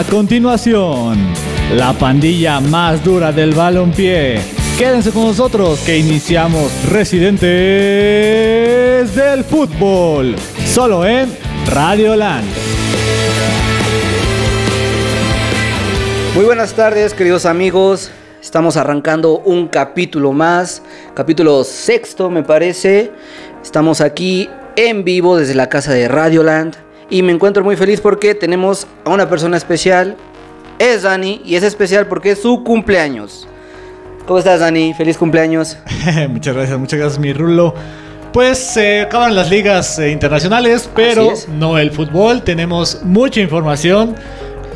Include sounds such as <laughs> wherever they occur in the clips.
A continuación, la pandilla más dura del balompié. Quédense con nosotros que iniciamos Residentes del Fútbol, solo en Radio Land. Muy buenas tardes, queridos amigos. Estamos arrancando un capítulo más, capítulo sexto me parece. Estamos aquí en vivo desde la casa de Radioland y me encuentro muy feliz porque tenemos a una persona especial. Es Dani y es especial porque es su cumpleaños. ¿Cómo estás Dani? Feliz cumpleaños. <laughs> muchas gracias, muchas gracias mi Rulo. Pues se acaban las ligas eh, internacionales, pero no el fútbol. Tenemos mucha información,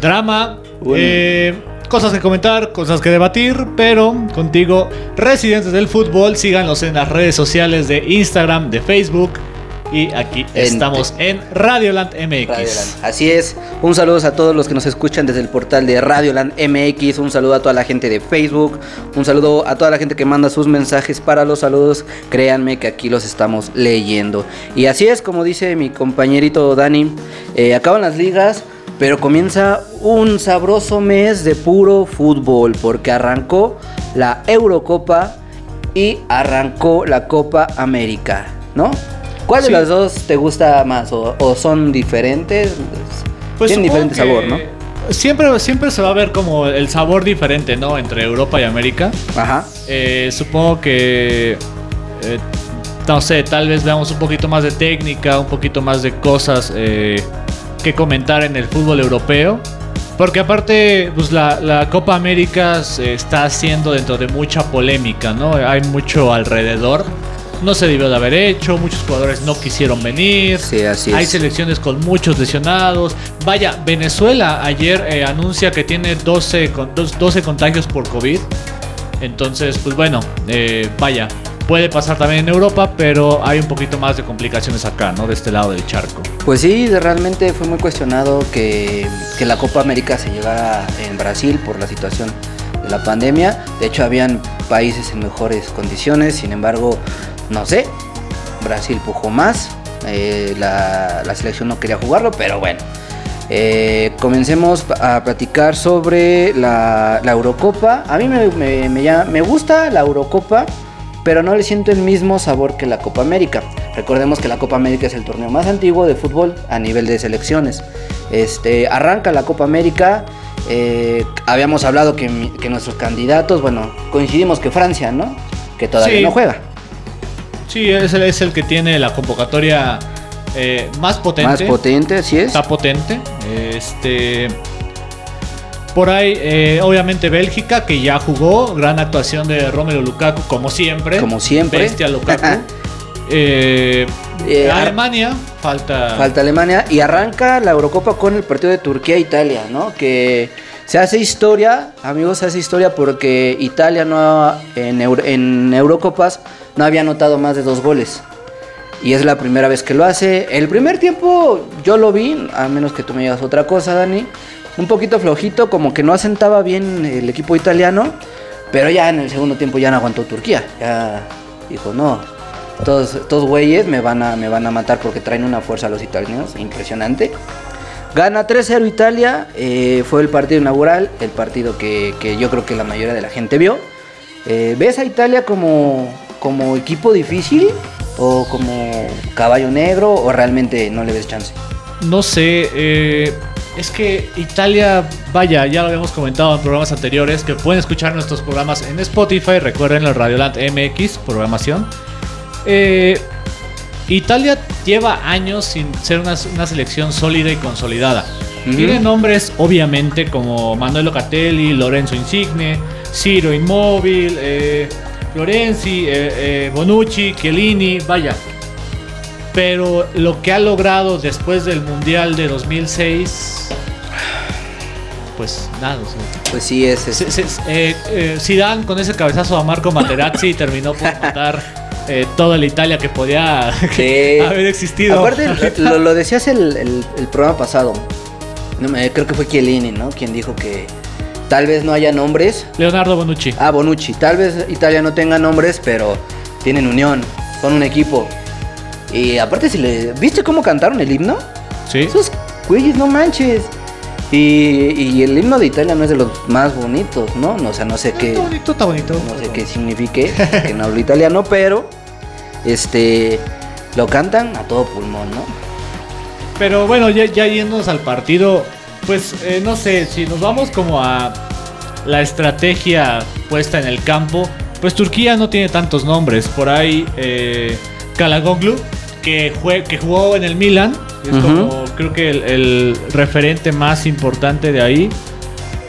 drama, eh, cosas que comentar, cosas que debatir, pero contigo, residentes del fútbol, síganos en las redes sociales de Instagram, de Facebook, y aquí estamos en Radioland MX. Así es. Un saludo a todos los que nos escuchan desde el portal de Radioland MX. Un saludo a toda la gente de Facebook. Un saludo a toda la gente que manda sus mensajes para los saludos. Créanme que aquí los estamos leyendo. Y así es, como dice mi compañerito Dani. Eh, acaban las ligas. Pero comienza un sabroso mes de puro fútbol. Porque arrancó la Eurocopa y arrancó la Copa América. ¿No? ¿Cuál de las dos te gusta más? ¿O, son diferentes? Pues Tienen diferente sabor, ¿no? Siempre, siempre se va a ver como el sabor diferente, ¿no? Entre Europa y América. Ajá. Eh, supongo que. Eh, no sé, tal vez veamos un poquito más de técnica, un poquito más de cosas eh, que comentar en el fútbol europeo. Porque aparte, pues la, la, Copa América se está haciendo dentro de mucha polémica, ¿no? Hay mucho alrededor no se debió de haber hecho, muchos jugadores no quisieron venir. Sí, así Hay selecciones con muchos lesionados. Vaya, Venezuela ayer eh, anuncia que tiene 12, 12 contagios por COVID. Entonces, pues bueno, eh, vaya, puede pasar también en Europa, pero hay un poquito más de complicaciones acá, ¿no? De este lado del charco. Pues sí, realmente fue muy cuestionado que, que la Copa América se llevara en Brasil por la situación de la pandemia. De hecho, habían países en mejores condiciones, sin embargo, no sé, Brasil pujó más, eh, la, selección no quería jugarlo, pero bueno. Eh, comencemos a platicar sobre la, Eurocopa. A mí me, me, gusta la Eurocopa, pero no le siento el mismo sabor que la Copa América. Recordemos que la Copa América es el torneo más antiguo de fútbol a nivel de selecciones. Este, arranca la Copa América. Eh, habíamos hablado que, nuestros candidatos, bueno, coincidimos que Francia, ¿no? Que todavía no juega. Sí, es el, es el que tiene la convocatoria eh, más potente. Más potente, así es. Está potente. Este. Por ahí, eh, obviamente Bélgica, que ya jugó. Gran actuación de Romelu Lukaku, como siempre. Como siempre. Bestia Lukaku. Eh, Alemania, falta. Falta Alemania. Y arranca la Eurocopa con el partido de Turquía-Italia, ¿no? Que se hace historia, amigos, se hace historia porque Italia no en, en Eurocopas no había anotado más de dos goles. Y es la primera vez que lo hace. El primer tiempo yo lo vi, a menos que tú me digas otra cosa, Dani. Un poquito flojito, como que no asentaba bien el equipo italiano. Pero ya en el segundo tiempo ya no aguantó Turquía. Ya dijo, no, todos, estos güeyes me van, a, me van a matar porque traen una fuerza a los italianos impresionante. Gana 3-0 Italia, eh, fue el partido inaugural, el partido que, yo creo que la mayoría de la gente vio. Eh, ¿Ves a Italia como, como equipo difícil o como caballo negro o realmente no le ves chance? No sé, eh, es que Italia, vaya, ya lo habíamos comentado en programas anteriores, que pueden escuchar nuestros programas en Spotify, recuerden el Radioland MX, programación. Italia lleva años sin ser una, selección sólida y consolidada. Tiene nombres, obviamente, como Manuel Locatelli, Lorenzo Insigne, Ciro Inmóvil, eh, Florenzi, eh, eh, Bonucci, Chiellini, vaya. Pero lo que ha logrado después del Mundial de 2006, pues nada. pues sí, es. Eh, Zidane con ese cabezazo a Marco Materazzi terminó por <laughs> matar toda la Italia que podía <laughs> haber existido. Aparte, <laughs> lo, decías el, el, programa pasado. creo que fue Chiellini, ¿no? Quien dijo que Tal vez no haya nombres. Leonardo Bonucci. Ah, Bonucci. Tal vez Italia no tenga nombres, pero tienen unión. Son un equipo. Y aparte, si le. ¿Viste cómo cantaron el himno? Sí. Esos güeyes, no manches. Y, y el himno de Italia no es de los más bonitos, ¿no? O sea, no sé qué, Está bonito, está bonito. no sé qué signifique, que no hablo italiano, pero este lo cantan a todo pulmón, ¿no? Pero bueno, ya, ya yéndonos al partido, pues eh, no sé, si nos vamos como a la estrategia puesta en el campo, pues Turquía no tiene tantos nombres. Por ahí eh, Kalagoglu, que, jue- que jugó en el Milan, es como creo que el, el referente más importante de ahí.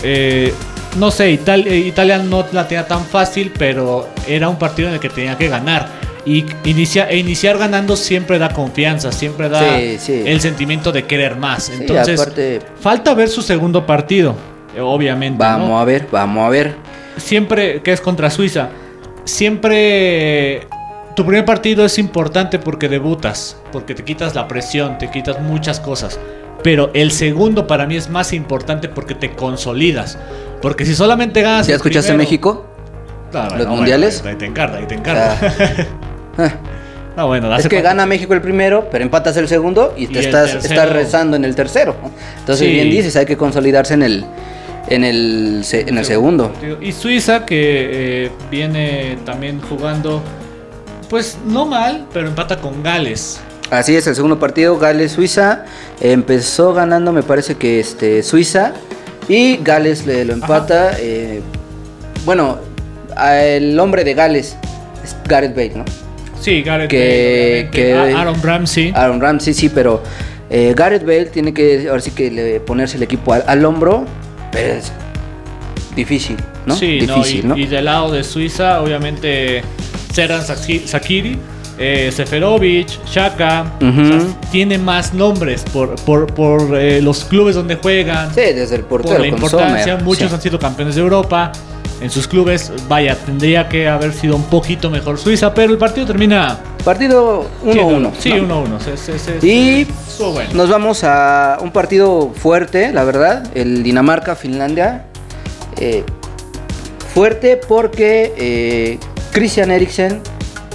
Eh, no sé, Ital- eh, Italia no la tenía tan fácil, pero era un partido en el que tenía que ganar. Y inicia, e iniciar ganando siempre da confianza, siempre da Sí, sí. el sentimiento de querer más. Sí, Entonces, aparte, falta ver su segundo partido, eh, obviamente. vamos ¿no? a ver, vamos a ver. Siempre que es contra Suiza, siempre tu primer partido es importante porque debutas, porque te quitas la presión, te quitas muchas cosas. Pero el segundo para mí es más importante porque te consolidas. Porque si solamente ganas. ¿Ya escuchaste primero- México? Ah, los mundiales? ahí te encarga, ahí te encarga. <laughs> Ah, no, bueno, es que gana México el primero, pero empatas el segundo y te Y estás, rezando en el tercero. Entonces, Sí. bien dices, hay que consolidarse en el en el, en el segundo. Y Suiza, que eh, viene también jugando, pues no mal, pero empata con Gales. Así es, el segundo partido, Gales-Suiza. Empezó ganando, me parece que este Suiza. Y Gales le lo empata. eh, bueno, el hombre de Gales es Gareth Bale, ¿no? Sí, Gareth Que- Bale, que- Aaron Ramsey. Aaron Ramsey, sí, pero eh, Gareth Bale tiene que, ahora sí que le- ponerse el equipo al, al hombro, pero es difícil, ¿no? Sí, no, difícil, y, ¿no? y del lado de Suiza, obviamente, Serran Saki- Sakiri, eh, Seferovic, Shaka. Ujú. o sea, tiene más nombres por, por, por eh, los clubes donde juegan. Sí, desde el por portero la con importancia. Sommer, Muchos sí. han sido campeones de Europa en sus clubes. Vaya, tendría que haber sido un poquito mejor Suiza, pero el partido termina Partido 1-1. siendo- Sí, ¿no? 1-1. Se- se- se- Y bueno. Nos vamos a un partido fuerte, la verdad, el Dinamarca-Finlandia. Eh, fuerte porque eh, Christian Eriksen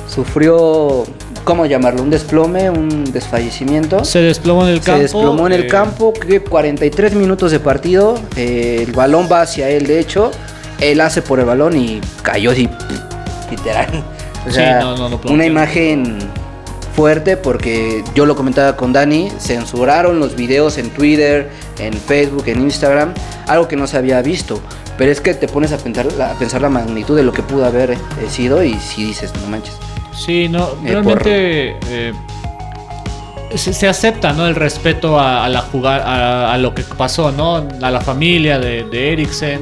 sufrió, ¿cómo llamarlo? Un desplome, un desfallecimiento. Se desplomó en el campo. Se desplomó en el eh, campo, que 43 minutos de partido, eh, el balón va hacia él, de hecho, él hace por el balón y cayó así, literal. O Sí, no, no, no una imagen fuerte porque yo lo comentaba con Dani, censuraron los videos en Twitter, en Facebook, en Instagram, algo que no se había visto. Pero es que te pones a pensar, a pensar la magnitud de lo que pudo haber eh, sido y si dices, no manches. Sí, no, Eh, realmente eh, se, se acepta, ¿no? El respeto a, a la jugar, a, a lo que pasó, ¿no? A la familia de, de Eriksen.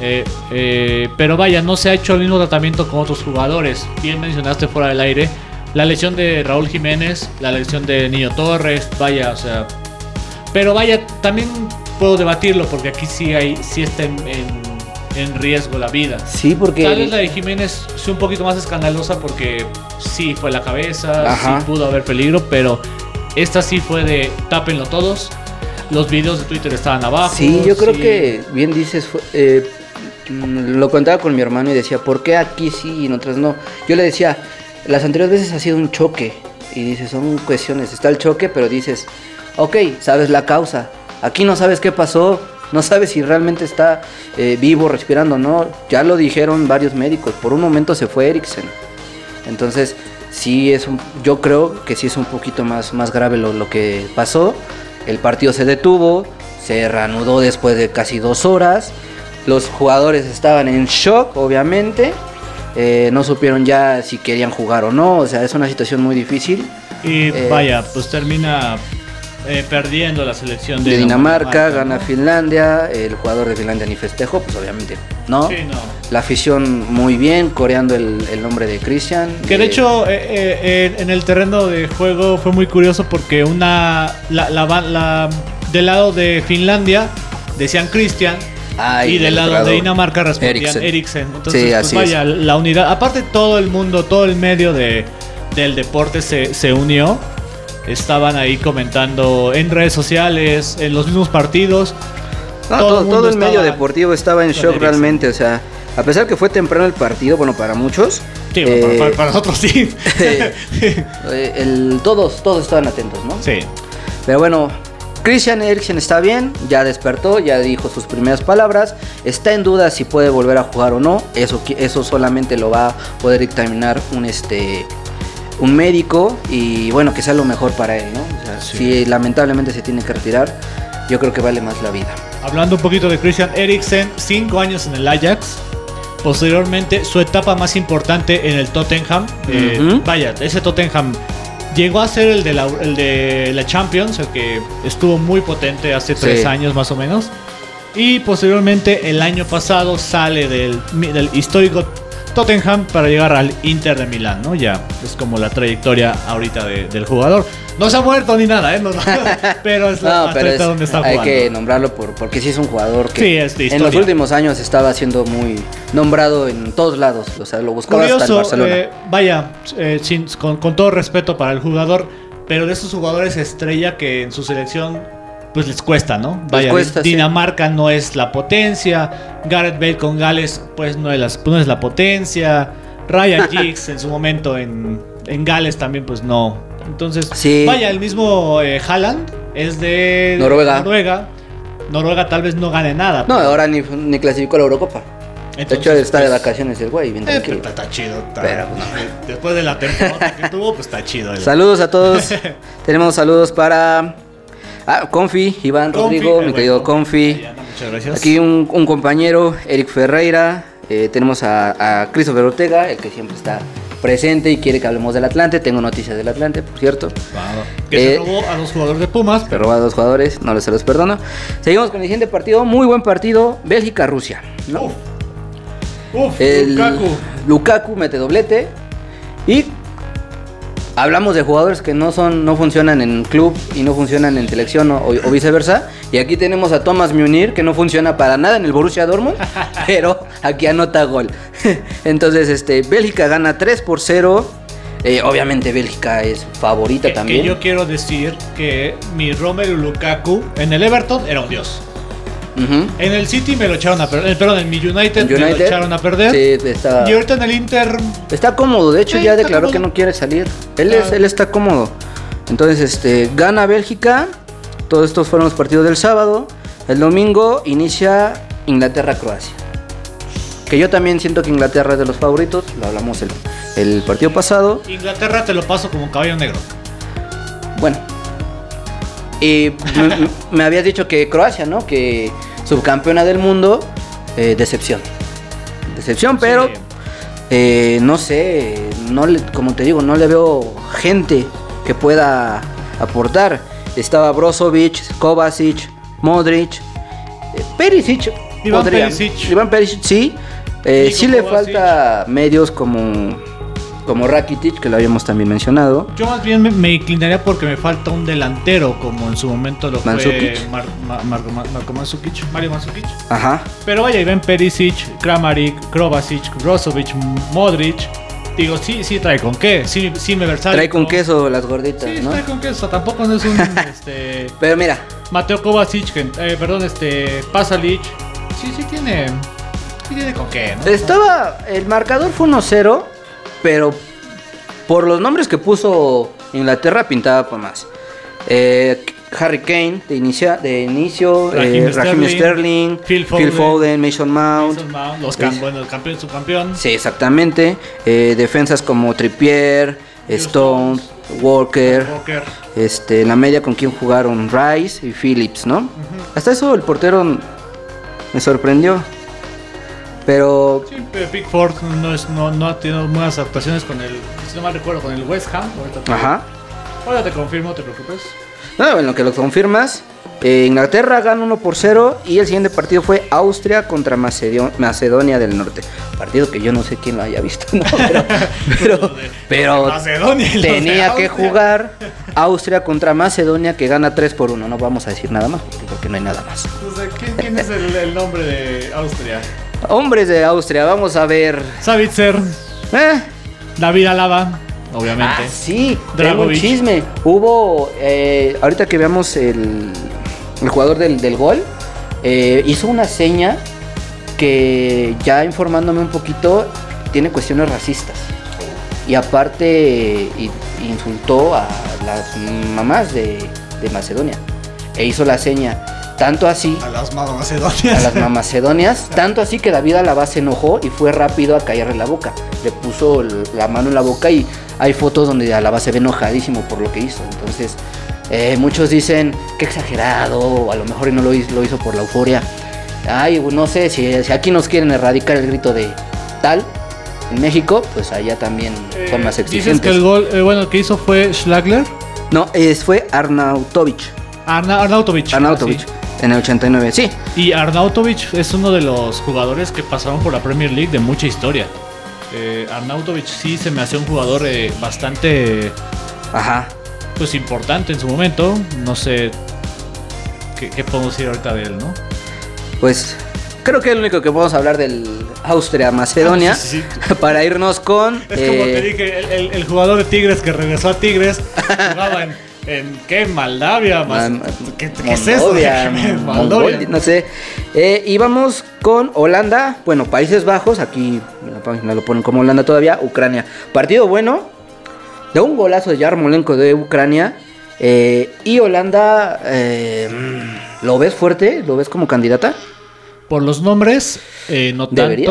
Eh, pero vaya, no se ha hecho el mismo tratamiento con otros jugadores. Bien mencionaste fuera del aire la lesión de Raúl Jiménez, la lesión de Niño Torres, vaya, o sea. Pero vaya, también puedo debatirlo porque aquí sí hay, sí está en, en- en riesgo la vida. Sí, porque... Tal vez la de Jiménez sea un poquito más escandalosa porque sí fue la cabeza, Ajá. sí pudo haber peligro, pero esta sí fue de tápenlo todos. Los videos de Twitter estaban abajo. Sí, yo creo sí. que bien dices, fue- eh, mm, lo contaba con mi hermano y decía, ¿por qué aquí sí y en otras no? Yo le decía, las anteriores veces ha sido un choque y dices, son cuestiones, está el choque, pero dices, ok, sabes la causa, aquí no sabes qué pasó, no sabes si realmente está eh, vivo, respirando, ¿no? Ya lo dijeron varios médicos, por un momento se fue Eriksen. Entonces, sí es un, yo creo que sí es un poquito más, más grave lo, lo que pasó. El partido se detuvo, se reanudó después de casi dos horas. Los jugadores estaban en shock, obviamente. Eh, no supieron ya si querían jugar o no. O sea, es una situación muy difícil. Y eh, vaya, pues termina eh, perdiendo la selección de, De Dinamarca, gana Finlandia. El jugador de Finlandia ni festejó, pues obviamente no. Sí, no. La afición muy bien, coreando el, el nombre de Christian. Que de Eh, hecho eh, en el terreno de juego fue muy curioso porque una la, la, del lado de Finlandia decían Christian ah, y del lado de Dinamarca respondían Eriksen. Eriksen. Entonces, Sí, pues vaya, la unidad. Aparte, todo el mundo, todo el medio de, del deporte se, se unió. Estaban ahí comentando en redes sociales, en los mismos partidos. No, Todo todo, el todo, mundo el medio deportivo estaba en shock realmente, o sea, a pesar que fue temprano el partido, bueno, para muchos, Sí, eh, para, para- para nosotros sí. <laughs> <laughs> el- todos, todos estaban atentos, ¿no? sí. Pero bueno, Christian Eriksen está bien, ya despertó, ya dijo sus primeras palabras. Está en duda si puede volver a jugar o no. Eso, eso solamente lo va a poder dictaminar un este un médico y bueno que sea lo mejor para él, ¿no? O sea, Sí. Si lamentablemente se tiene que retirar, yo creo que vale más la vida. Hablando un poquito de Christian Eriksen, 5 años en el Ajax. Posteriormente, su etapa más importante en el Tottenham. Eh. Vaya, ese Tottenham llegó a ser el de la, el de la Champions, el que estuvo muy potente hace Sí. tres años más o menos. Y posteriormente, el año pasado, sale del, del histórico Tottenham para llegar al Inter de Milán, ¿no? Ya es como la trayectoria ahorita de- del jugador. No se ha muerto ni nada, ¿eh? No, <laughs> pero es la No, pero es- donde está hay jugando. que nombrarlo por, porque sí es un jugador que Sí, es en los últimos años estaba siendo muy nombrado en todos lados. O sea, lo buscaba hasta el Curioso, Barcelona. eh, vaya, eh, sin- con, con todo respeto para el jugador, pero de esos jugadores estrella que en su selección pues les cuesta, ¿no? Vaya, cuesta, sí. Dinamarca no es la potencia, Gareth Bale con Gales pues no es, las- no es la potencia, Ryan <laughs> Giggs en su momento en, en Gales también pues no. Entonces, Sí. vaya, el mismo eh, Haaland es de Noruega. Noruega. Noruega tal vez no gane nada. No, ahora ni, ni clasificó a la Eurocopa. de hecho, entonces, está de pues, vacaciones el güey, bien eh, tranquilo. pero está, está chido. está- Pero, no. Después de la temporada que tuvo, pues está chido. el- Saludos a todos. <laughs> Tenemos saludos para ah, Confi, Iván Confi, Rodrigo, mi querido Confi. Muchas gracias. Aquí un, un compañero, Eric Ferreira. eh, tenemos a, a Christopher Ortega, el que siempre está presente y quiere que hablemos del Atlante. Tengo noticias del Atlante, por cierto. Que Eh, se robó a los jugadores de Pumas. Se robó a dos jugadores, no les se los perdono. Seguimos con el siguiente partido, muy buen partido, Bélgica-Rusia. ¿no? Uf. Uf, El Lukaku. Lukaku mete doblete y hablamos de jugadores que no son no funcionan en club y no funcionan en selección o, o viceversa y aquí tenemos a Thomas Munir que no funciona para nada en el Borussia Dortmund <laughs> pero aquí anota gol. <laughs> Entonces este Bélgica gana 3 por 0 Eh, obviamente Bélgica es favorita Que, también. que yo quiero decir que mi Romelu Lukaku en el Everton era un dios. En el City me lo echaron a perder. Perdón, en mi United, me lo echaron a perder. sí, está, Y ahorita en el Inter. Está cómodo, de hecho Sí, ya declaró cómodo. que no quiere salir. Él, es, Ah. él está cómodo. Entonces, este, gana Bélgica. Todos estos fueron los partidos del sábado. El domingo inicia Inglaterra-Croacia. Que yo también siento que Inglaterra es de los favoritos. Lo hablamos el, el partido pasado. Inglaterra te lo paso como un caballo negro. Bueno. Y me, me habías dicho que Croacia, ¿no? Que subcampeona del mundo. eh, decepción. Decepción, pero Sí. eh, no sé, no le- como te digo, no le veo gente que pueda aportar. Estaba Brozovic, Kovacic, Modric, eh, Perisic. Iván Perisic. Iván Perisic, sí. Sí le falta medios como, como Rakitic, que lo habíamos también mencionado. Yo más bien me, me inclinaría porque me falta un delantero, como en su momento lo Mandzukic. fue Mar- Ma- Marco Ma- Marco Mandzukic, Mario Mandzukic. Ajá. Pero vaya, Iván Perisic, Kramaric, Kovacic, Brozovic, Modric. Digo, sí, sí trae con qué. Sí, sí me versátil. Trae con queso las gorditas, Sí, ¿no? trae con queso. Tampoco no es un <laughs> este, Pero mira, Mateo Kovacic, eh, perdón, este Pasalic. Sí, sí tiene. Sí tiene con qué, ¿no? Estaba. El marcador fue 1-0, pero por los nombres que puso Inglaterra pintaba para más. Eh, Harry Kane de, inicia, de inicio, Raheem eh, Raheem Sterling, Sterling, Phil Phil Foden, Mason Mount. Mason Mount, los cam- bueno, el campeón, subcampeón. Sí, exactamente. Eh, defensas como Trippier, Stone, Walker. Walker. Este, en la media con quien jugaron Rice y Phillips, ¿no? Hasta eso el portero me sorprendió. Pero Sí, Pickford no, es, no, no ha tenido buenas actuaciones con el, si no mal recuerdo, con el West Ham. Ahorita te, Ajá. ahora te confirmo, te preocupes. No, en lo que lo confirmas, eh, Inglaterra gana 1 por 0 y el siguiente partido fue Austria contra Macedo- Macedonia del Norte. Partido que yo no sé quién lo haya visto, ¿no? <laughs> pero, pero, pero tenía que jugar <laughs> Austria contra Macedonia que gana 3 por 1. No vamos a decir nada más porque no hay nada más. O sea, ¿quién, quién es el, el nombre de Austria? Hombres de Austria, vamos a ver. Savitzer, ¿Eh? David Alaba, obviamente. Ah, sí, tengo un chisme. Hubo, eh, ahorita que veamos el, el jugador del, del gol, eh, hizo una seña que ya informándome un poquito, tiene cuestiones racistas. Y aparte, insultó a las mamás de, de Macedonia. e hizo la seña. Tanto así A las macedonias. a las mamacedonias, tanto así que David Alaba se enojó y fue rápido a callarle la boca. Le puso la mano en la boca y hay fotos donde Alaba se ve enojadísimo por lo que hizo. Entonces, eh, muchos dicen que exagerado, o a lo mejor no lo hizo, lo hizo por la euforia. Ay, no sé, si, si aquí nos quieren erradicar el grito de tal en México, pues allá también son más Eh, Dices exigentes. que el gol, eh, bueno, el que hizo fue Schlagler. No, es, fue Arnautovic. Arna- Arnautovic. Arnautovic, sí. En el 89, sí. Y Arnautovic es uno de los jugadores que pasaron por la Premier League de mucha historia. Eh, Arnautovic sí se me hace un jugador eh, bastante Ajá. pues importante en su momento. No sé qué, qué podemos decir ahorita de él, ¿no? Pues creo que es lo único que podemos hablar del Austria-Macedonia Ah, sí, sí, <laughs> para irnos con... Es como eh, te dije, el, el- el jugador de Tigres que regresó a Tigres jugaba en, en ¿qué? Moldavia, más, Man- ¿qué, qué es eso? Moldovia, <laughs> no sé. Eh, y vamos con Holanda, bueno, Países Bajos, aquí en la página lo ponen como Holanda todavía, Ucrania. Partido bueno, de un golazo de Yarmolenko de Ucrania. eh, y Holanda, eh, ¿lo ves fuerte? ¿Lo ves como candidata? Por los nombres, eh, no tanto. ¿Debería?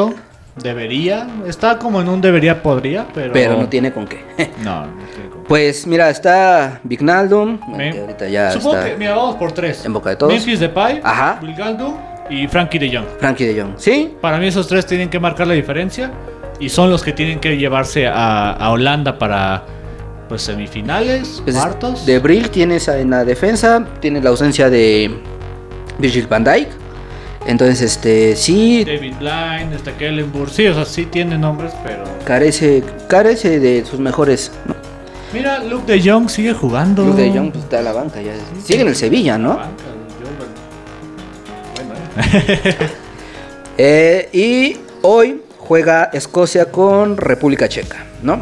Debería. Está como en un debería, podría, pero. Pero no tiene con qué. <laughs> No, no tiene como- Pues mira, está Vignaldum, Me- que ahorita ya Supongo está que, mira, vamos por tres. en boca de todos. Memphis Depay, Ajá. Wilgaldo y Frankie de Jong. Frankie de Jong. ¿Sí? Para mí esos tres tienen que marcar la diferencia y son los que tienen que llevarse a, a Holanda para pues semifinales, Pues, cuartos. De Brill tienes en la defensa, tienes la ausencia de Virgil van Dijk. Entonces, este, sí, David Blind, este Kellenburg, sí, o sea, sí tiene nombres, pero carece, carece de sus mejores. ¿no? Mira, Luke de Jong sigue jugando. Luke de Jong pues, está a la banca ya. Sigue en el Sevilla, ¿no? Banca, bueno, eh. <laughs> Eh, y hoy juega Escocia con República Checa, ¿no?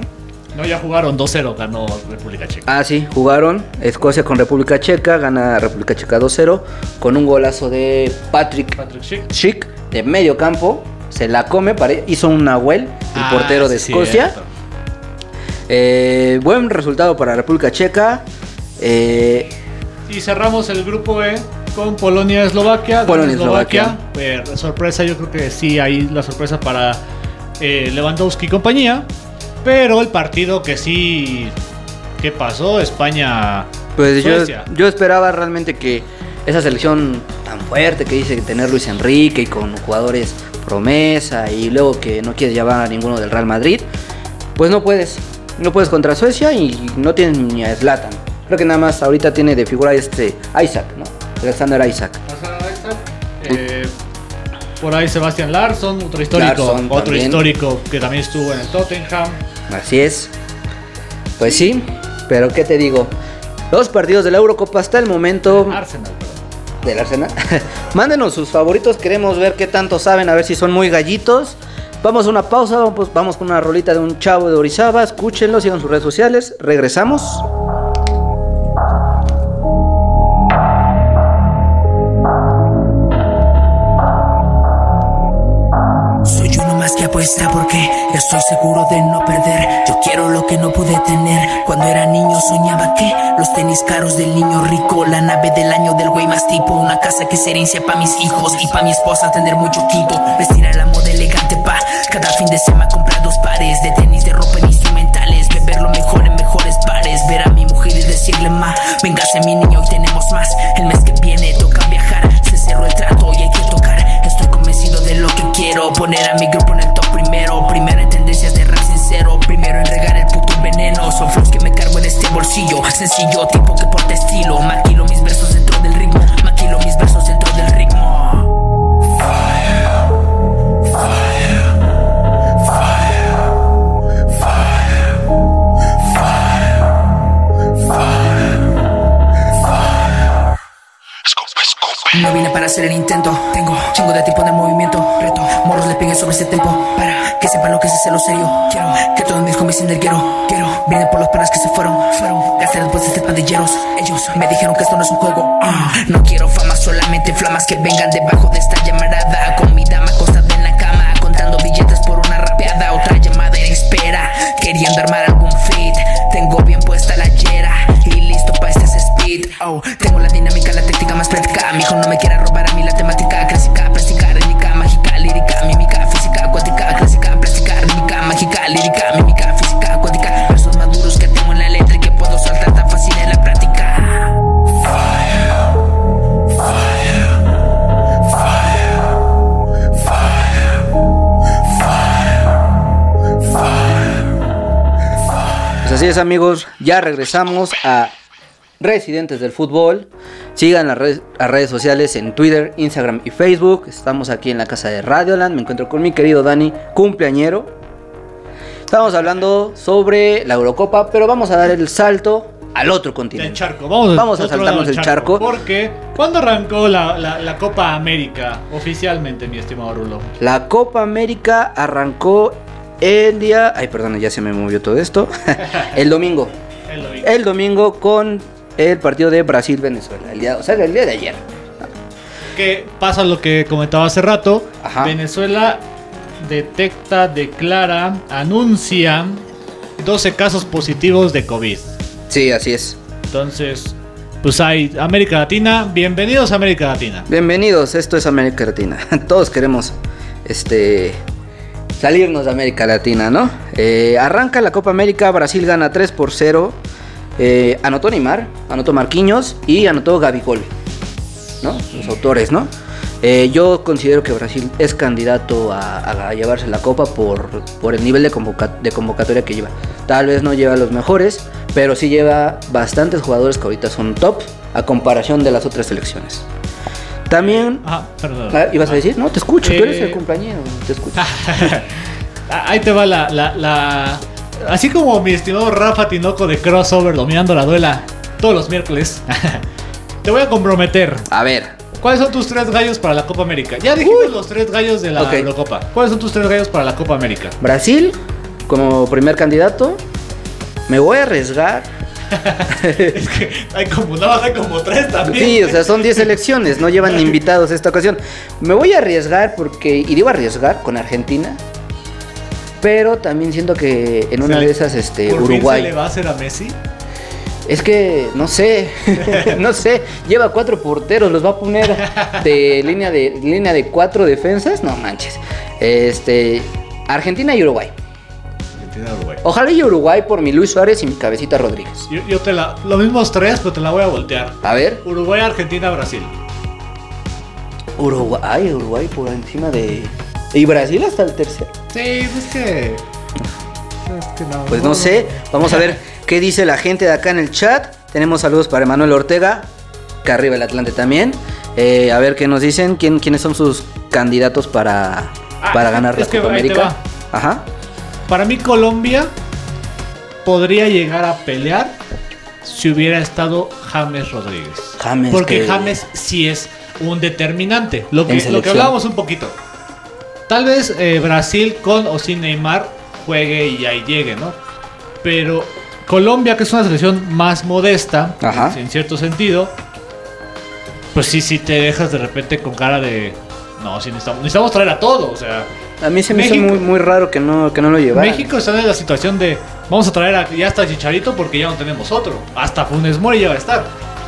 No, ya jugaron 2-0, ganó República Checa. Ah, sí, jugaron Escocia con República Checa, gana República Checa 2-0 con un golazo de Patrick Patrick Schick. Schick de medio campo. Se la come, pare- hizo un Nahuel, el Ah, portero de sí, Escocia. cierto. Eh, buen resultado para República Checa. Eh, Y cerramos el grupo E con Polonia Eslovaquia. Polonia, Eslovaquia. Eh, sorpresa, yo creo que sí, ahí la sorpresa para Lewandowski y compañía. Pero el partido que sí. ¿Qué pasó? España. pues yo, yo esperaba realmente que esa selección tan fuerte que dice tener Luis Enrique y con jugadores promesa y luego que no quieres llevar a ninguno del Real Madrid, pues no puedes. No puedes contra Suecia y no tienes ni a Zlatan. Creo que nada más ahorita tiene de figura este Isaac, ¿no? Alexander Isaac. Eh, por ahí Sebastián Larsson, otro histórico. Otro también. histórico que también estuvo en el Tottenham. Así es. Pues sí, pero ¿qué te digo? Los partidos de la Eurocopa hasta el momento Arsenal, perdón. del Arsenal. <laughs> Mándenos sus favoritos, queremos ver qué tanto saben, a ver si son muy gallitos. Vamos a una pausa, vamos, con una rolita de un chavo de Orizaba, escúchenlo, sigan sus redes sociales, regresamos. Estoy seguro de no perder. Yo quiero lo que no pude tener. Cuando era niño soñaba que los tenis caros del niño rico, la nave del año del güey más tipo, una casa que se herencia pa' mis hijos y pa' mi esposa tener mucho quinto. Vestir a la moda elegante pa' cada fin de semana comprar dos pares de tenis de ropa en instrumentales, beber lo mejor en mejores bares, ver a mi mujer y decirle ma, véngase mi niño hoy tenemos más. El mes que viene toca viajar, se cerró el trato y hay que tocar. Estoy convencido de lo que quiero Poner a mi grupo en el top primero Primero Primero en regar el puto veneno. Son flows que me cargo en este bolsillo. Sencillo, tipo que porta estilo. Maquilo mis versos No vine para hacer el intento. Tengo chingo de tipo de movimiento. Reto, morros le peguen sobre ese tempo. Para que sepan lo que es hacerlo serio. Quiero que todos mis homies del quiero. Quiero, vienen por los panas que se fueron. Fueron, gasté después de este pandilleros. Ellos me dijeron que esto no es un juego. Ah, no quiero fama, solamente flamas que vengan debajo de esta llamarada. Con mi dama acostada en la cama. Contando billetes por una rapeada. Otra llamada en espera. Queriendo armar Oh, tengo la dinámica, la táctica más práctica. Mi hijo no me quiera robar a mí la temática clásica, plástica, rítmica, mágica, lírica, mímica, física, acuática, clásica, plástica, rítmica, mágica, lírica, mímica, física, acuática. Versos maduros que tengo en la letra y que puedo soltar tan fácil en la práctica. Pues así es amigos, ya regresamos a Residentes del Fútbol. Sigan las redes, las redes sociales en Twitter, Instagram y Facebook. Estamos aquí en la casa de Radioland. Me encuentro con mi querido Dani, cumpleañero. Estamos hablando sobre la Eurocopa, pero vamos a dar el salto al otro continente. charco. Vamos, Vamos a saltarnos el charco. Porque, ¿cuándo arrancó la, la- la Copa América oficialmente, mi estimado Rulo? La Copa América arrancó el día... Ay, perdón, ya se me movió todo esto. <laughs> el domingo. El domingo. El domingo con el partido de Brasil-Venezuela. El día, o sea, el día de ayer. Que pasa lo que comentaba hace rato. Ajá. Venezuela detecta, declara, anuncia 12 casos positivos de COVID. Sí, así es. Entonces, pues hay América Latina. Bienvenidos a América Latina. Bienvenidos, esto es América Latina. <laughs> Todos queremos este salirnos de América Latina, ¿no? Eh, arranca la Copa América, Brasil gana 3 por 0. Eh, anotó Neymar, anotó Marquinhos y anotó Gabigol, ¿no? Los autores, ¿no? Eh, yo considero que Brasil es candidato a, a llevarse la copa por, por el nivel de, convoca- de convocatoria que lleva. Tal vez no lleva los mejores, pero sí lleva bastantes jugadores que ahorita son top a comparación de las otras selecciones. También Ah, perdón. Ah, ¿Ibas a decir? No, te escucho, tú eres Eh, el compañero, te escucho. Ah, <laughs> Ahí te va la, la, la- Así como mi estimado Rafa Tinoco de Crossover dominando la duela todos los miércoles. <laughs> te voy a comprometer. A ver, ¿Cuáles son tus tres gallos para la Copa América? Ya dijimos los tres gallos de la Ok. Eurocopa. ¿Cuáles son tus tres gallos para la Copa América? Brasil como primer candidato. Me voy a arriesgar. <laughs> es que hay como, nada más hay como tres también. Sí, o sea, son 10 elecciones, no llevan <laughs> invitados esta ocasión. Me voy a arriesgar porque, y digo arriesgar con Argentina, pero también siento que en una de esas, este, ¿Por fin se le Uruguay. va a hacer a Messi? Es que, no sé, <laughs> no sé, lleva cuatro porteros, los va a poner de línea de línea de cuatro defensas, no manches. Este, Argentina y Uruguay. Argentina, Uruguay. Ojalá y Uruguay por mi Luis Suárez y mi cabecita Rodríguez. Yo, yo te la. Los mismos tres, pero te la voy a voltear. A ver, Uruguay, Argentina, Brasil. Uruguay, ay, Uruguay por encima de y Brasil hasta el tercer. Sí, es que. Es que no. Pues no sé, vamos a ver <laughs> qué dice la gente de acá en el chat. Tenemos saludos para Emanuel Ortega, que arriba el Atlante también. Eh, a ver qué nos dicen, quién, quiénes son sus candidatos para, Ah, para ganar la Copa América. Ajá. Para mí, Colombia podría llegar a pelear si hubiera estado James Rodríguez. James, Porque que- James sí es un determinante. Lo que, lo que hablábamos un poquito. Tal vez eh, Brasil con o sin Neymar juegue y ahí llegue, ¿no? Pero Colombia, que es una selección más modesta, Ajá. en cierto sentido, pues sí, sí te dejas de repente con cara de. No, sí necesitamos, necesitamos traer a todo, o sea. A mí se me hizo México- muy, muy raro que no, que no lo llevara. México está en la situación de vamos a traer a, ya hasta Chicharito porque ya no tenemos otro. Hasta Funes Mori ya va a estar.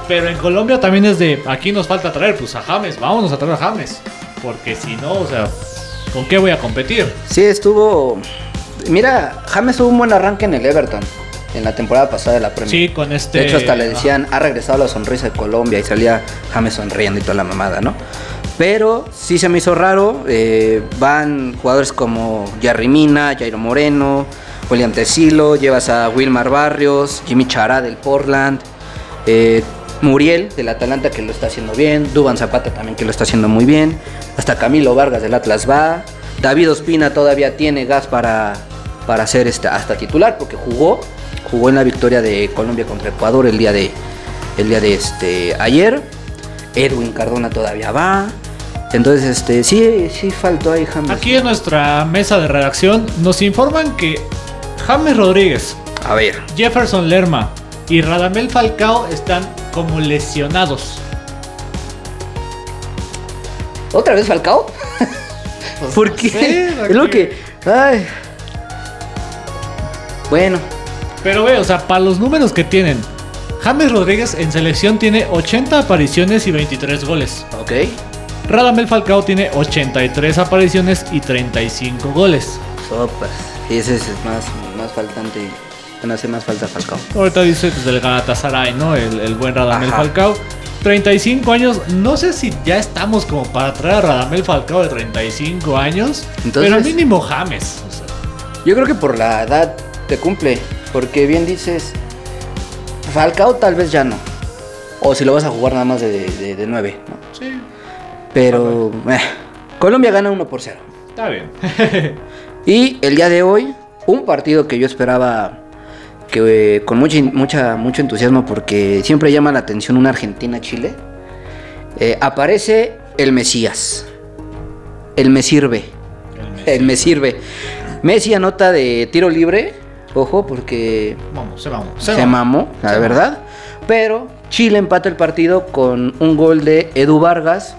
Pero en Colombia también es de aquí nos falta traer pues a James, vámonos a traer a James. Porque si no, o sea, ¿con qué voy a competir? Sí, estuvo. Mira, James tuvo un buen arranque en el Everton. En la temporada pasada de la Premier. Sí, con este. De hecho, hasta le decían, ha regresado la sonrisa de Colombia y salía James sonriendo y toda la mamada, ¿no? Pero sí se me hizo raro. eh, van jugadores como Jerry Mina, Jairo Moreno, William Tesilo, llevas a Wilmar Barrios, Jimmy Chará del Portland, eh, Muriel del Atalanta que lo está haciendo bien, Duban Zapata también que lo está haciendo muy bien, hasta Camilo Vargas del Atlas va, David Ospina todavía tiene gas para, para ser este, hasta titular porque jugó, jugó en la victoria de Colombia contra Ecuador el día de, el día de este, ayer, Edwin Cardona todavía va, entonces este, sí, sí faltó ahí James. Aquí en nuestra mesa de redacción nos informan que James Rodríguez, A ver, Jefferson Lerma y Radamel Falcao están como lesionados. ¿otra vez Falcao? ¿Por no qué? sé, es lo que... Ay. Bueno, Pero ve, o sea, para los números que tienen James Rodríguez en selección tiene 80 apariciones y 23 goles. Ok. Radamel Falcao tiene 83 apariciones y 35 goles. Sopas. Sí, ese es más, más faltante. Bueno, hace más falta Falcao. Ahorita dice desde el Galatasaray, ¿no? El, el buen Radamel Ajá. Falcao. 35 años, no sé si ya estamos como para traer a Radamel Falcao de 35 años, Entonces- pero mínimo James. o sea. Yo creo que por la edad te cumple. Porque bien dices. Falcao tal vez ya no. O si lo vas a jugar nada más de, de, de 9, ¿no? sí, Pero. eh, Colombia gana 1 por 0. está bien. <laughs> Y el día de hoy, un partido que yo esperaba que eh, con mucha, mucha, mucho entusiasmo porque siempre llama la atención una Argentina-Chile. eh, aparece el Mesías. El me sirve. El me sirve. Messi anota de tiro libre. Ojo, porque Vamos, se vamos. se mamó, la verdad. Pero Chile empata el partido con un gol de Edu Vargas,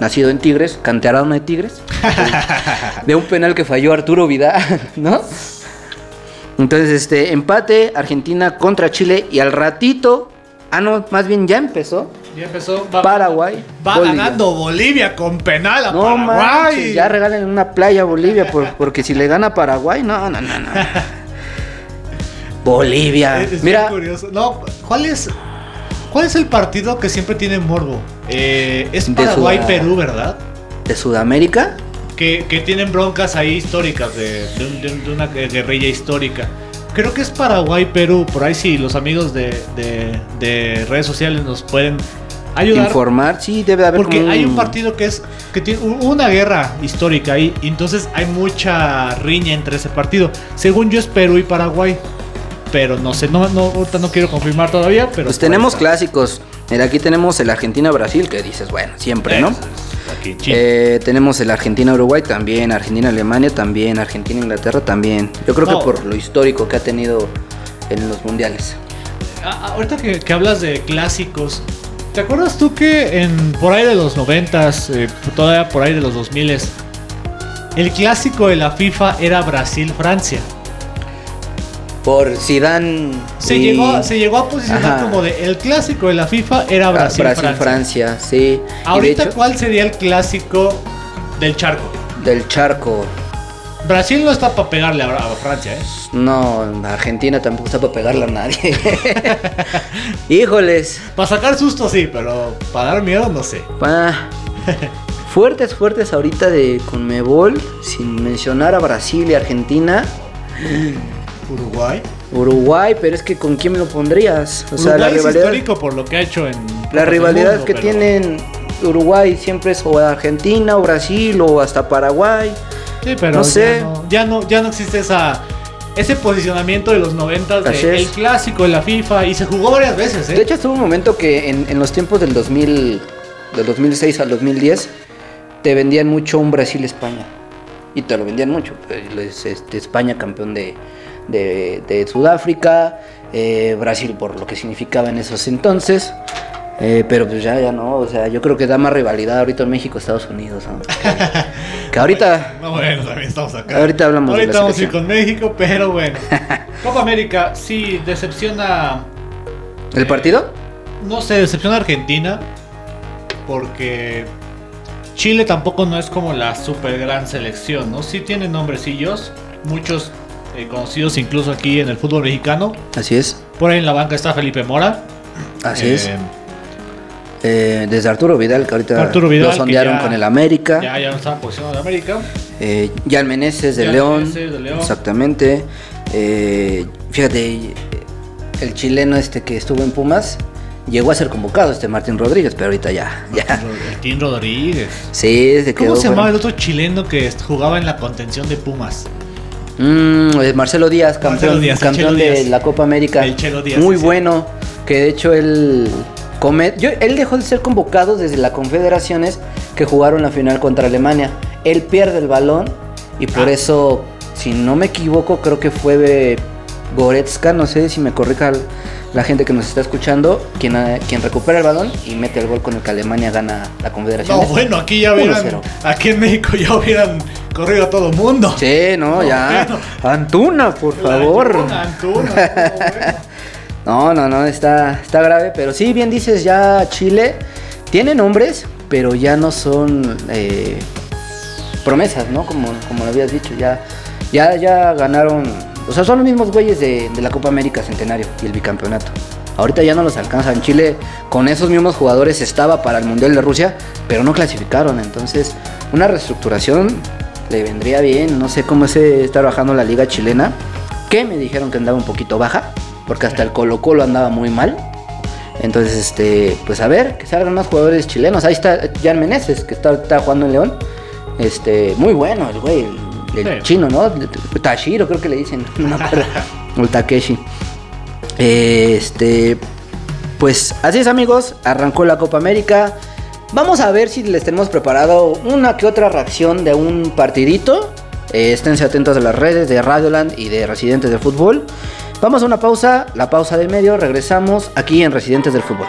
nacido en Tigres, canterano de Tigres, <laughs> de un penal que falló Arturo Vidal, <laughs> ¿no? Entonces, este empate Argentina contra Chile y al ratito, ah no, más bien ya empezó. Ya empezó. Va, Paraguay, Va Bolivia. ganando Bolivia con penal a No Paraguay. manches, ya regalen una playa a Bolivia por- porque si le gana Paraguay, no, no, no, no. <laughs> Bolivia. Es- es Mira, curioso. No, ¿cuál es, ¿cuál es el partido que siempre tiene morbo? Eh, es Paraguay-Perú, ¿verdad? de Sudamérica, Que, que tienen broncas ahí históricas de, de de un- de una guerrilla histórica. Creo que es Paraguay-Perú. Por ahí sí, los amigos de, de- de redes sociales nos pueden ayudar. informar, sí, debe de haber Porque como hay un partido que es que tiene una guerra histórica ahí, y entonces hay mucha riña entre ese partido. Según yo es Perú y Paraguay, pero no sé, no, no ahorita no quiero confirmar todavía, pero Pues tenemos clásicos. Mira, aquí tenemos el Argentina-Brasil, que dices, bueno, siempre, ¿no? Eso es, Eh, tenemos el Argentina-Uruguay también, Argentina-Alemania también, Argentina-Inglaterra también. Yo creo No. que por lo histórico que ha tenido en los mundiales. Ah, ahorita que, que hablas de clásicos, ¿te acuerdas tú que en por ahí de los noventas, eh, todavía por ahí de los 2000 el clásico de la FIFA era Brasil-Francia? Por Zidane Se, y- llegó, se llegó a posicionar Ajá. como de el clásico de la FIFA era Ah, Brasil-Francia. Brasil-Francia, sí. Y de Ahorita, hecho, ¿cuál sería el clásico del charco? del charco. Brasil no está para pegarle a, a Francia, ¿eh? No, Argentina tampoco está para pegarle a nadie. <laughs> Híjoles. Para sacar susto sí, pero para dar miedo no sé. Pa. Fuertes, fuertes ahorita de Conmebol, sin mencionar a Brasil y Argentina. Uruguay. Uruguay, pero es que ¿con quién me lo pondrías? O sea, Uruguay la es rivalidad, histórico por lo que ha hecho en la rivalidad Mundo, que pero- tienen Uruguay siempre es o Argentina o Brasil o hasta Paraguay. Sí, pero No ya sé. no- Ya no, ya no, existe esa ese posicionamiento de los 90 Así de el clásico de la FIFA y se jugó varias veces, ¿eh? De hecho, estuvo un momento que en, en los tiempos del 2000, del 2006 al 2010, te vendían mucho un Brasil-España. Y te lo vendían mucho. pues, este, España campeón de, de- de Sudáfrica, eh, Brasil por lo que significaba en esos entonces. eh, pero pues ya, ya no, o sea, yo creo que da más rivalidad ahorita en México, Estados Unidos, ¿no? Que, <laughs> que ahorita, No, bueno, también estamos acá. Ahorita hablamos de Ahorita la vamos a ir con México, pero bueno. <laughs> Copa América, sí, decepciona. ¿el partido? No sé, decepciona a Argentina. Porque Chile tampoco no es como la super gran selección, ¿no? Sí tiene nombrecillos, muchos eh, conocidos incluso aquí en el fútbol mexicano. Así es, Por ahí en la banca está Felipe Mora. así Eh, es. Eh, desde Arturo Vidal, que ahorita Arturo Vidal, lo sondearon ya- con el América. Ya, ya no está en posición de América. Eh, Jan Meneses de Jan León. Meneses de León. Exactamente. Eh, fíjate, el chileno este que estuvo en Pumas llegó a ser convocado, este Martín Rodríguez, pero ahorita ya. ya. El Tim Rodríguez. Sí, se quedó. ¿Cómo se llamaba el otro chileno que jugaba en la contención de Pumas? Mm, eh, Marcelo Díaz, campeón, Marcelo Díaz, el campeón Chelo de Díaz. la Copa América. El Chelo Díaz, Muy sí, bueno. Que de hecho él. yo- él dejó de ser convocado desde la Confederaciones que jugaron la final contra Alemania. Él pierde el balón y por Ah. eso, si no me equivoco, creo que fue Goretzka, no sé si me corrija la gente que nos está escuchando, quien, eh, quien recupera el balón y mete el gol con el que Alemania gana la No, Confederación. bueno, aquí ya hubieran. 1-0. Aquí en México ya hubieran corrido a todo mundo. Sí, no, No, ya. bueno. Antuna, por La favor. Antuna, Antuna, <laughs> no, bueno. No, no, no, está, está grave. Pero sí, bien dices, ya Chile tiene nombres, pero ya no son eh, promesas, ¿no? Como, como lo habías dicho, ya, ya, ya ganaron. O sea, son los mismos güeyes de, de la Copa América Centenario y el bicampeonato. Ahorita ya no los alcanzan. Chile con esos mismos jugadores estaba para el Mundial de Rusia, pero no clasificaron. Entonces, una reestructuración le vendría bien. No sé cómo se está trabajando la liga chilena, que me dijeron que andaba un poquito baja, porque hasta el Colo Colo andaba muy mal. Entonces, este, pues a ver, que salgan más jugadores chilenos. Ahí está Jan Meneses, que está, está jugando en León. Este, muy bueno el güey, el, el Sí. chino, ¿no? Tashiro creo que le dicen, <laughs> no me acuerdo. O <laughs> el Takeshi. Este, pues así es amigos, arrancó la Copa América. Vamos a ver si les tenemos preparado una que otra reacción de un partidito. Eh, esténse atentos a las redes de Radioland y de Residentes del Fútbol. Vamos a una pausa, la pausa del medio, regresamos aquí en Residentes del Fútbol.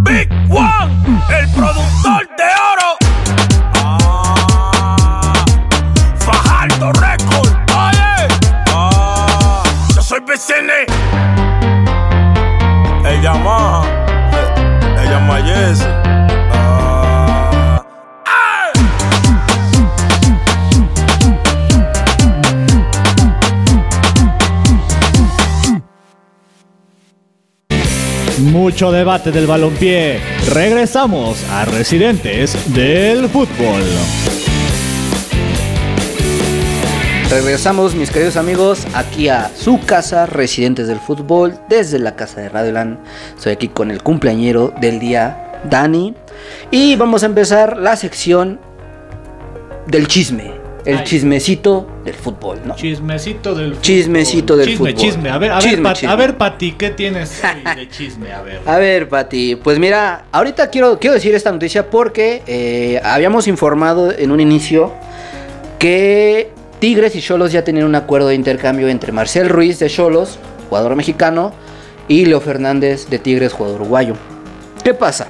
Big One, el productor de oro. Ah, Fajardo Record, oye. Ah, yo soy Vicene. Ella más, ella más Jesse. Mucho debate del balompié. Regresamos a Residentes del Fútbol. Regresamos, mis queridos amigos, aquí a su casa, Residentes del Fútbol, desde la casa de Radioland. Estoy aquí con el cumpleañero del día, Dani. Y vamos a empezar la sección del chisme. El Ay. chismecito del fútbol, ¿no? Chismecito del fútbol. Chismecito del chisme, fútbol. Chisme, A ver, a ver, Chisme, chisme. a ver, Pati, ¿qué tienes <laughs> de chisme? A ver. A ver, Pati, pues mira, ahorita quiero, quiero decir esta noticia porque eh, habíamos informado en un inicio que Tigres y Cholos ya tenían un acuerdo de intercambio entre Marcel Ruiz de Cholos, jugador mexicano, y Leo Fernández de Tigres, jugador uruguayo. ¿Qué pasa?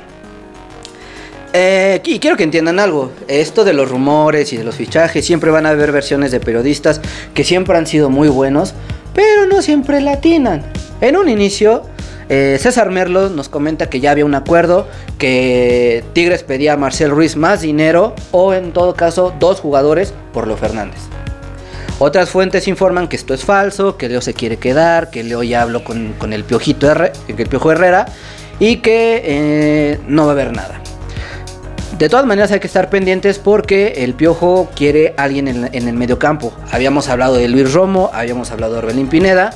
Eh, y quiero que entiendan algo. Esto de los rumores y de los fichajes, siempre van a haber versiones de periodistas que siempre han sido muy buenos, pero no siempre latinan. En un inicio, Eh, César Merlo nos comenta que ya había un acuerdo, que Tigres pedía a Marcel Ruiz más dinero o en todo caso dos jugadores por Leo Fernández. Otras fuentes informan que esto es falso, que Leo se quiere quedar, que Leo ya habló con, el Piojito Herre- el Piojo Herrera y que eh, no va a haber nada. De todas maneras hay que estar pendientes porque el Piojo quiere a alguien en, en el medio campo. Habíamos hablado de Luis Romo, habíamos hablado de Orbelín Pineda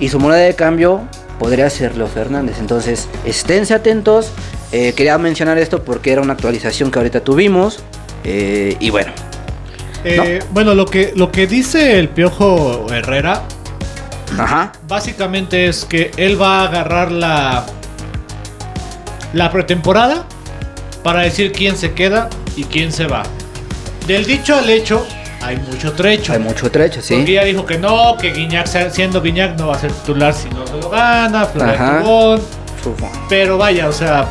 y su moneda de cambio podría ser Leo Fernández. Entonces, esténse atentos. Eh, quería mencionar esto porque era una actualización que ahorita tuvimos. Eh, y bueno, Eh, Bueno, lo que, lo que dice el Piojo Herrera ajá. básicamente es que él va a agarrar la, la pretemporada para decir quién se queda y quién se va. Del dicho al hecho hay mucho trecho. Hay mucho trecho, Porque sí. ya dijo que no, que Guiñac, siendo Guiñac, no va a ser titular si no se lo gana. Pero vaya, o sea.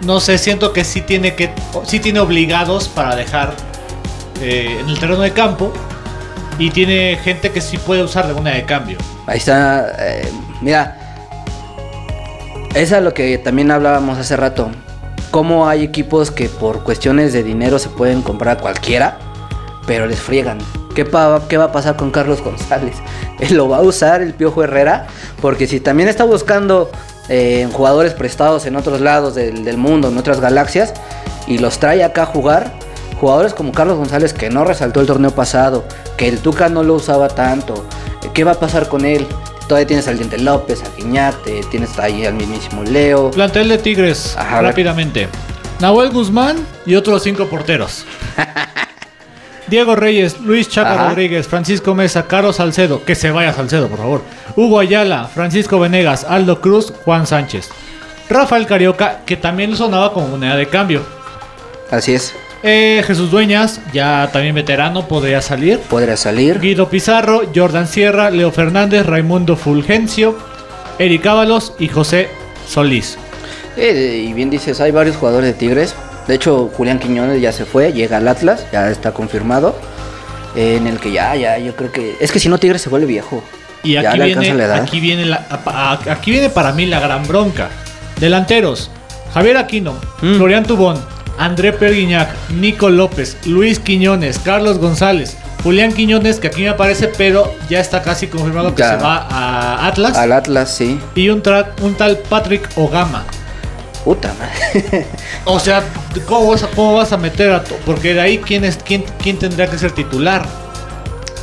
No sé, siento que sí tiene que. Sí tiene obligados para dejar eh, en el terreno de campo. Y tiene gente que sí puede usar de moneda de cambio. Ahí está. eh, mira. Es lo que también hablábamos hace rato. Cómo hay equipos que por cuestiones de dinero se pueden comprar a cualquiera, pero les friegan. ¿Qué, pa- qué va a pasar con Carlos González? <laughs> Él lo va a usar el Piojo Herrera, porque si también está buscando eh, jugadores prestados en otros lados del, del mundo, en otras galaxias, y los trae acá a jugar, jugadores como Carlos González que no resaltó el torneo pasado, que el Tuca no lo usaba tanto, ¿qué va a pasar con él? Todavía tienes al Diente López, a Guiñac, te- tienes ahí al mismísimo Leo. Plantel de Tigres, Ajá, rápidamente. Nahuel Guzmán y otros cinco porteros. <laughs> Diego Reyes, Luis Chaca Ajá. Rodríguez, Francisco Mesa, Carlos Salcedo, que se vaya Salcedo, por favor. Hugo Ayala, Francisco Venegas, Aldo Cruz, Juan Sánchez. Rafael Carioca, que también sonaba como moneda de cambio. Así es, Eh, Jesús Dueñas, ya también veterano, podría salir. podría salir. Guido Pizarro, Jordan Sierra, Leo Fernández, Raimundo Fulgencio, Eric Ábalos y José Solís. Eh, y bien dices, hay varios jugadores de Tigres. De hecho, Julián Quiñones ya se fue, llega al Atlas, ya está confirmado. eh, en el que ya, ya, yo creo que. Es que si no, Tigres se vuelve viejo. Y aquí la viene, edad. aquí, viene la- a- aquí viene para mí la gran bronca. Delanteros: Javier Aquino, Mm. Florian Tubón, André Perguiñac, Nico López, Luis Quiñones, Carlos González, Julián Quiñones, que aquí me aparece, pero ya está casi confirmado que Ya. se va a Atlas. Al Atlas, sí. Y un, un tal Patrick Ogama. Puta madre. <laughs> O sea, ¿cómo vas a, cómo vas a meter a Porque de ahí, ¿quién, es, quién, ¿quién tendría que ser titular?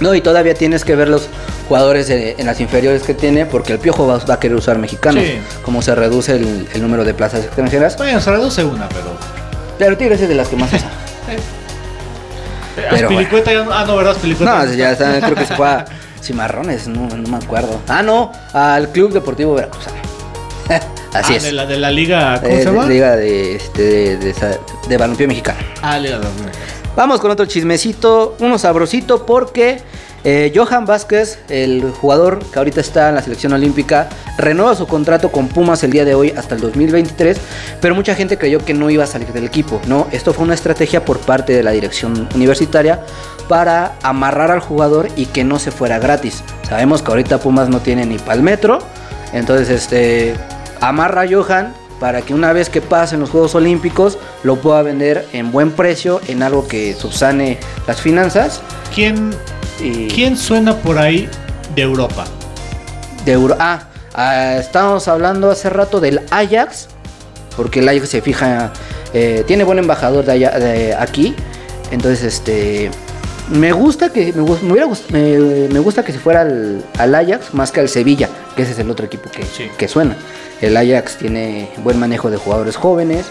no, y todavía tienes que ver los jugadores en las inferiores que tiene, porque el Piojo va, va a querer usar mexicanos. Sí. Como se reduce el, el número de plazas extranjeras. Bueno, se reduce una, pero. Pero Tigres es de las que más usa. Pero Aspilicueta ya no. Ah, no, ¿verdad? Aspilicueta. No, ya está, creo que se fue a <laughs> Cimarrones, no, no me acuerdo. Ah, no, al Club Deportivo Veracruzano. <laughs> Así Ah, es. De la, de la liga. ¿Cómo Eh, se llama? Liga de, este, de, de, de balompié mexicano. Ah, Liga de Vamos con otro chismecito, uno sabrosito porque eh, Johan Vázquez, el jugador que ahorita está en la selección olímpica, renueva su contrato con Pumas el día de hoy hasta el 2023, pero mucha gente creyó que no iba a salir del equipo, ¿no? Esto fue una estrategia por parte de la dirección universitaria para amarrar al jugador y que no se fuera gratis. Sabemos que ahorita Pumas no tiene ni pal metro, entonces este amarra a Johan para que una vez que pasen los Juegos Olímpicos lo pueda vender en buen precio en algo que subsane las finanzas ¿Quién, y ¿Quién suena por ahí de Europa? de Euro. Ah, ah, estábamos hablando hace rato del Ajax, porque el Ajax se fija, eh, tiene buen embajador de, allá- de aquí, entonces este me gusta que me, me hubiera gust- me- me gusta que se fuera al, al Ajax más que al Sevilla, que ese es el otro equipo que, Sí. que suena. El Ajax tiene buen manejo de jugadores jóvenes,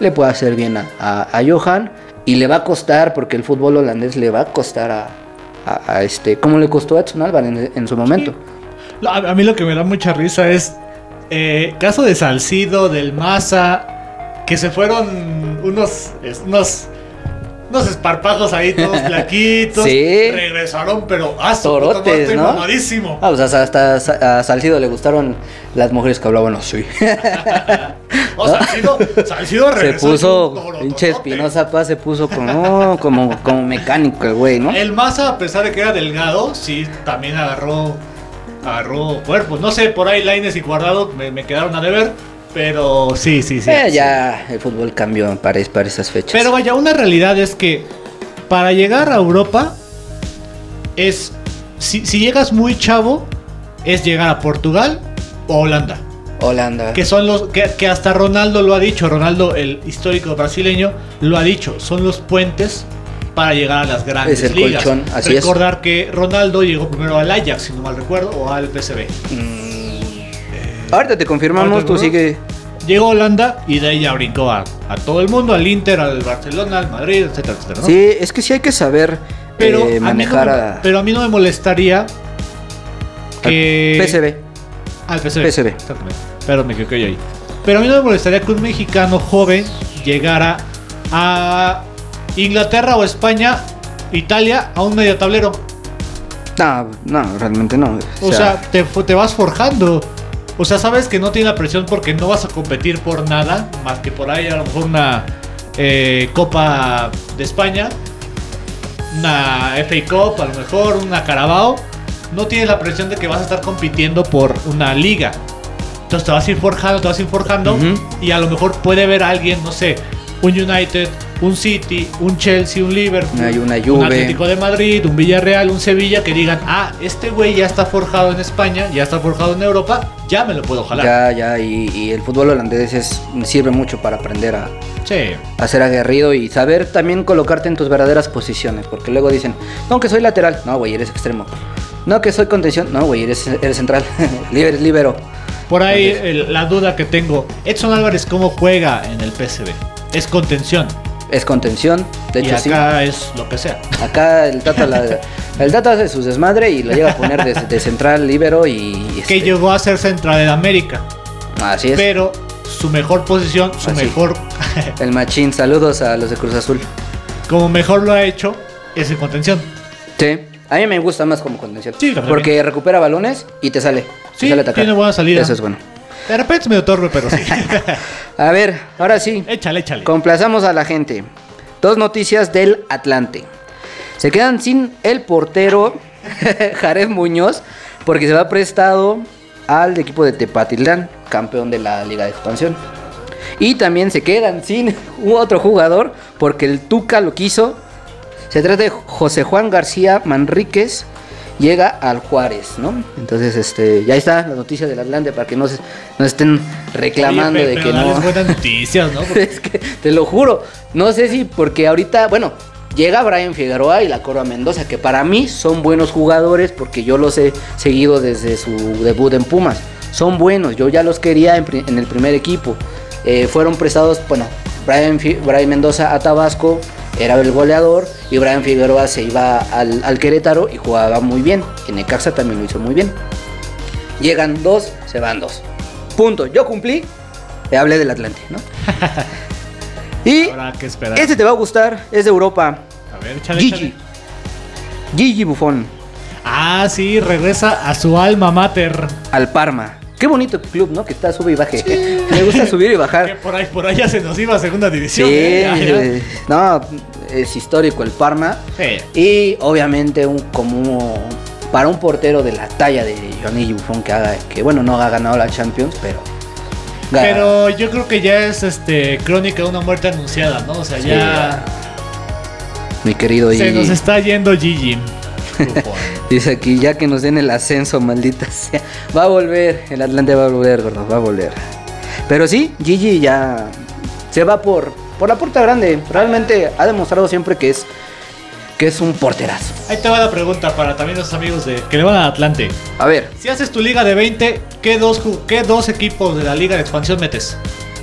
le puede hacer bien a, Johan y le va a costar porque el fútbol holandés le va a costar a, a- este, como le costó a Edson Álvarez en, su momento. A, mí lo que me da mucha risa es. eh, caso de Salcido, del Maza. Que se fueron unos. unos unos esparpajos ahí todos <laughs> flaquitos. Sí. Regresaron, pero ah, Torotes, puta madre, estoy ¿no? mamadísimo. Ah, pues hasta, hasta a Salcido le gustaron las mujeres que hablaban así. <laughs> O Salcido, <laughs> Salcido se regresó. puso, un torototote. pinche Espinosa Paz se puso como, como, como mecánico el güey, ¿no? El Maza, a pesar de que era delgado, sí, también agarró agarró cuerpo. No sé, por ahí Laines y Guardado me, me quedaron a deber. Pero sí, sí, sí. Eh, sí. ya el fútbol cambió para, para esas fechas. Pero vaya, una realidad es que para llegar a Europa es. Si, si llegas muy chavo, es llegar a Portugal o Holanda. Holanda. Que son los. Que, que hasta Ronaldo lo ha dicho. Ronaldo, el histórico brasileño, lo ha dicho. Son los puentes para llegar a las grandes Es el ligas. colchón, así es. Recordar que Ronaldo llegó primero al Ajax, si no mal recuerdo, o al PSV. Mm. Ahorita te confirmamos, Ahorita, tú sigue. Llegó a Holanda y de ahí ya brincó a, a todo el mundo, al Inter, al Barcelona, al Madrid, etcétera, etcétera. ¿no? Sí, es que sí hay que saber pero, eh, a mí no manejar me, a. pero a mí no me molestaría que... PSV. Al PSV. PSV. Exactamente. Pero me equivoqué ahí. Pero a mí no me molestaría que un mexicano joven llegara a Inglaterra o España, Italia, a un medio tablero. No, no, realmente no. O sea, te, te vas forjando. O sea, sabes que no tiene la presión porque no vas a competir por nada, más que por ahí a lo mejor una eh, Copa de España, una FA Cup, a lo mejor una Carabao. No tienes la presión de que vas a estar compitiendo por una liga. Entonces te vas a ir forjando, te vas a ir forjando y a lo mejor puede ver a alguien, no sé, un United, un City, un Chelsea, un Liverpool, Hay una un. Atlético de Madrid, un Villarreal, un Sevilla que digan, ah, este güey ya está forjado en España, ya está forjado en Europa, ya me lo puedo jalar. Ya, ya, y, y el fútbol holandés es- sirve mucho para aprender a, Sí. a ser aguerrido y saber también colocarte en tus verdaderas posiciones. Porque luego dicen, no, que soy lateral. No, güey, eres extremo. No, que soy contención. No, güey, eres, eres central. <laughs> eres libero. Por ahí el- la duda que tengo, Edson Álvarez, ¿cómo juega en el PSV? Es contención. Es contención. De y hecho, sí. acá es lo que sea. <laughs> Acá el Tata, la- <laughs> el Tata hace sus desmadre y lo llega a poner de, de central, libero y. Que este, llegó a ser central de América. Así es. Pero su mejor posición, su Así. mejor, El machín, saludos a los de Cruz Azul. como mejor lo ha hecho, es en contención. Sí. A mí me gusta más como contención. Sí, también. Porque recupera balones y te sale. te Sí, sale a atacar. tiene buena salida. Eso es bueno. De repente es medio torpe, pero sí. <laughs> A ver, ahora sí. échale, échale. Complazamos a la gente. Dos noticias del Atlante. Se quedan sin el portero <laughs> Jared Muñoz porque se va prestado al equipo de Tepatitlán, campeón de la Liga de Expansión. Y también se quedan sin <laughs> otro jugador porque el Tuca lo quiso. Se trata de José Juan García Manríquez. Llega al Juárez, ¿no? Entonces, este, ya está la noticia del Atlante para que no se no estén reclamando Oye, pe- de pero que no. dales buenas noticias, ¿no? <laughs> Es que te lo juro. No sé si porque ahorita, bueno, llega Brian Figueroa y la Cora Mendoza, que para mí son buenos jugadores porque yo los he seguido desde su debut en Pumas. Son buenos, yo ya los quería en, el primer equipo. Eh, fueron prestados, bueno, Brian, Brian Mendoza a Tabasco, era el goleador, y Brian Figueroa se iba al, al Querétaro y jugaba muy bien. En Necaxa también lo hizo muy bien. Llegan dos, se van dos. Punto. Yo cumplí. Te hablé del Atlante, ¿no? <laughs> y que este te va a gustar. Es de Europa. A ver, échale, Gigi. échale. Gigi Buffon. Ah, sí, regresa a su alma mater. Al Parma. Qué bonito club, ¿no? Que está sube y baje. <laughs> Me gusta subir y Que bajar. por ahí, por ya se nos iba a segunda Sí, división. ya. eh, no, es histórico el Parma. Sí. Y obviamente un como para un portero de la talla de Johnny Buffon que haga, que bueno, no ha ganado la Champions, pero. Pero yo creo que ya es este crónica de una muerte anunciada, ¿no? O sea, Sí, ya mi querido se Gigi. nos está yendo Gigi. Buffon. <laughs> Dice aquí, ya que nos den el ascenso, maldita sea. Va a volver, el Atlante va a volver, gordo, va a volver. Pero sí, Gigi ya se va por, por la puerta grande. Realmente ha demostrado siempre que es, que es un porterazo. Ahí te va la pregunta para también los amigos de que le van a Atlante. A ver, Si haces tu liga de 20, ¿qué dos, ¿qué dos equipos de la liga de expansión metes?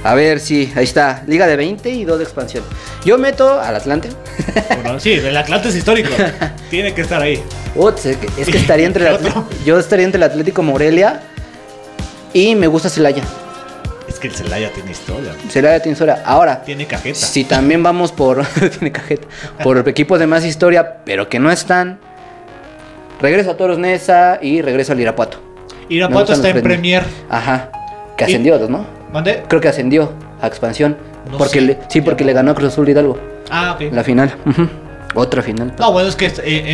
A ver, sí, ahí está. Liga de 20 y 2 de expansión. Yo meto al Atlante. Sí, el Atlante es histórico. <laughs> Tiene que estar ahí. Uts, es que- es que estaría entre el <laughs> yo estaría entre el Atlético Morelia y me gusta Celaya. Es que el Celaya tiene historia. Celaya tiene historia. Ahora, Tiene cajeta. Si también vamos por. <laughs> tiene cajeta. Por equipos de más historia, pero que no están. Regreso a Toros Nesa y regreso al Irapuato. Irapuato está en. Premier. Ajá. Que ascendió, ¿no? ¿Mande? Creo que ascendió a expansión. No porque sé. le- sí, porque le ganó a Cruz Azul Hidalgo. Ah, ok. La final. Otra final. No, bueno, es que est- en,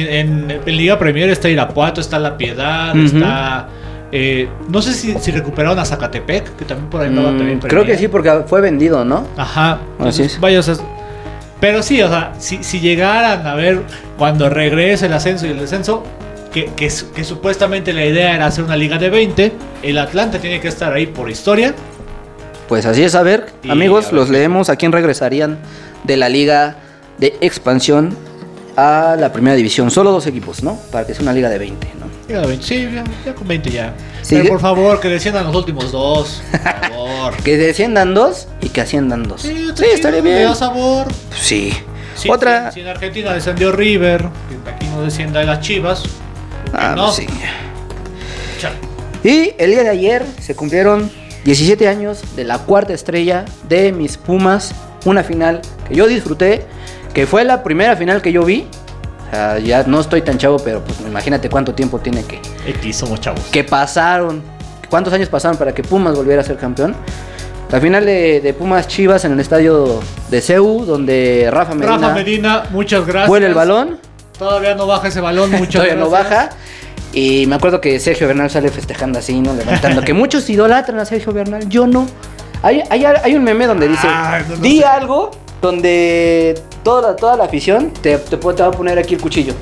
en- en Liga Premier está Irapuato, está La Piedad, está... eh, no sé si, si recuperaron a Zacatepec, que también por ahí andaba Mm, también creo que sí, porque fue vendido, ¿no? Ajá. Así es. Vaya, o sea, pero sí, o sea, si, si llegaran a ver cuando regrese el ascenso y el descenso, que, que, que supuestamente la idea era hacer una liga de 20, el Atlante tiene que estar ahí por historia. Pues así es, a ver, Y amigos, a ver los leemos a quién regresarían de la liga de expansión a la primera división. Solo dos equipos, ¿no? Para que sea una liga de 20, ¿no? Liga de 20, sí, ya, ya con 20 ya. Sí, Pero de- por favor, que desciendan los últimos dos. Por favor. <laughs> Que desciendan dos y que asciendan dos. Sí, chido, estaría le bien. da sabor. Sí. Sí, Otra. Si, si en Argentina descendió River, que aquí no descienda las Chivas. ¿Por qué Ah, no? pues sí. Chale. Y el día de ayer se cumplieron 17 años de la cuarta estrella de mis Pumas. Una final que yo disfruté, que fue la primera final que yo vi. O sea, ya no estoy tan chavo, pero pues imagínate cuánto tiempo tiene que, X, somos chavos. que pasaron. ¿Cuántos años pasaron para que Pumas volviera a ser campeón? La final de, de Pumas Chivas en el estadio de CEU, donde Rafa Medina, Rafa Medina, muchas gracias. vuela el balón. Todavía no baja ese balón, muchas Todavía no gracias. baja. Y me acuerdo que Sergio Bernal sale festejando así, ¿no? Levantando. que muchos idolatran a Sergio Bernal, yo no. Hay, hay, hay un meme donde dice, Ah, no, no di sé. algo donde toda toda la afición te, te, te va a poner aquí el cuchillo.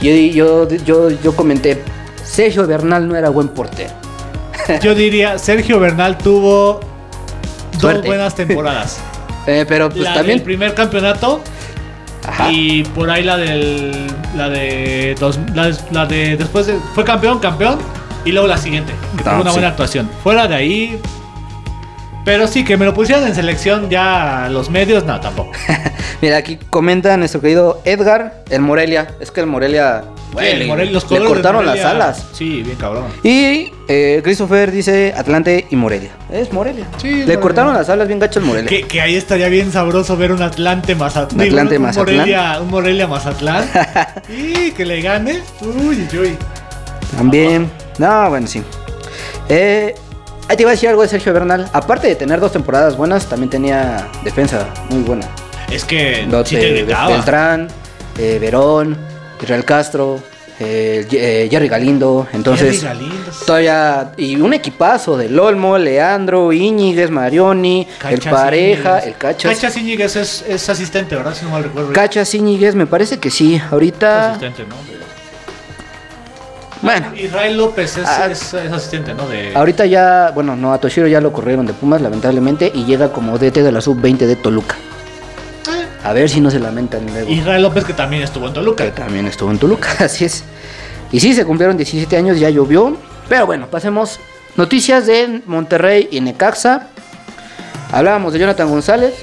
Y yo, yo, yo, yo comenté, Sergio Bernal no era buen portero. <laughs> Yo diría, Sergio Bernal tuvo dos buenas temporadas. <laughs> Eh, pero pues la también... del primer campeonato Ajá. y por ahí la del la de dos, la, de- la de después de fue campeón, campeón y luego la siguiente, que tuvo Ah, una sí. buena actuación. Fuera de ahí pero sí que me lo pusieran en selección ya los medios, no, tampoco. <laughs> Mira, aquí comenta nuestro querido Edgar, el Morelia. Es que el Morelia... güey, Sí, le- Morelia- los le cortaron las alas. Sí, bien cabrón. Y eh, Christopher dice Atlante y Morelia. Es Morelia. Sí, Le Morelia. cortaron las alas bien gacho al Morelia. Que, que ahí estaría bien sabroso ver un Atlante Mazatlán. Un Atlante un, Mazatlán. Morelia, un Morelia Mazatlán. <laughs> y que le gane. Uy, uy, uy. También. No, bueno, sí. Eh, ahí te iba a decir algo de Sergio Bernal. Aparte de tener dos temporadas buenas, también tenía defensa muy buena. Es que Dos, sí te. Beltrán, eh, Verón, Israel Castro, eh, eh, Jerry Galindo. Entonces, Jerry Galindo. todavía. Y un equipazo de Lolmo, Leandro, Íñiguez, Marioni, el Pareja, Íñiguez. el Cachas. Cachas Íñiguez es, es asistente, ¿verdad? Si no mal recuerdo. Cachas Íñiguez, me parece que sí. Es Ahorita. asistente, ¿no? Bueno, Israel López es, Ah. es- es asistente, ¿no? De... ahorita ya. Bueno, no, a Toshiro ya lo corrieron de Pumas, lamentablemente. Y llega como DT de la sub-20 de Toluca. Eh, A ver si no se lamentan luego. Israel López que también estuvo en Toluca. Que también estuvo en Toluca, <laughs> así es. Y sí, se cumplieron 17 años, ya llovió. Pero bueno, pasemos. Noticias de Monterrey y Necaxa. Hablábamos de Jonathan González,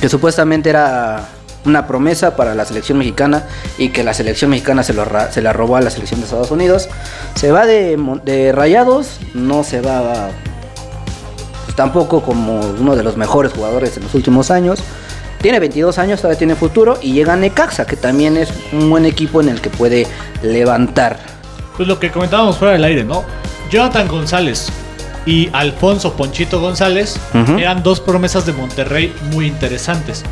que supuestamente era una promesa para la selección mexicana y que la selección mexicana se, lo ra- se la robó a la selección de Estados Unidos. Se va de, Rayados, no se va pues, tampoco como uno de los mejores jugadores en los últimos años. Tiene 22 años, todavía tiene futuro y llega a Necaxa, que también es un buen equipo en el que puede levantar. Pues lo que comentábamos fuera del aire, ¿no? Jonathan González y Alfonso Ponchito González eran dos promesas de Monterrey muy interesantes.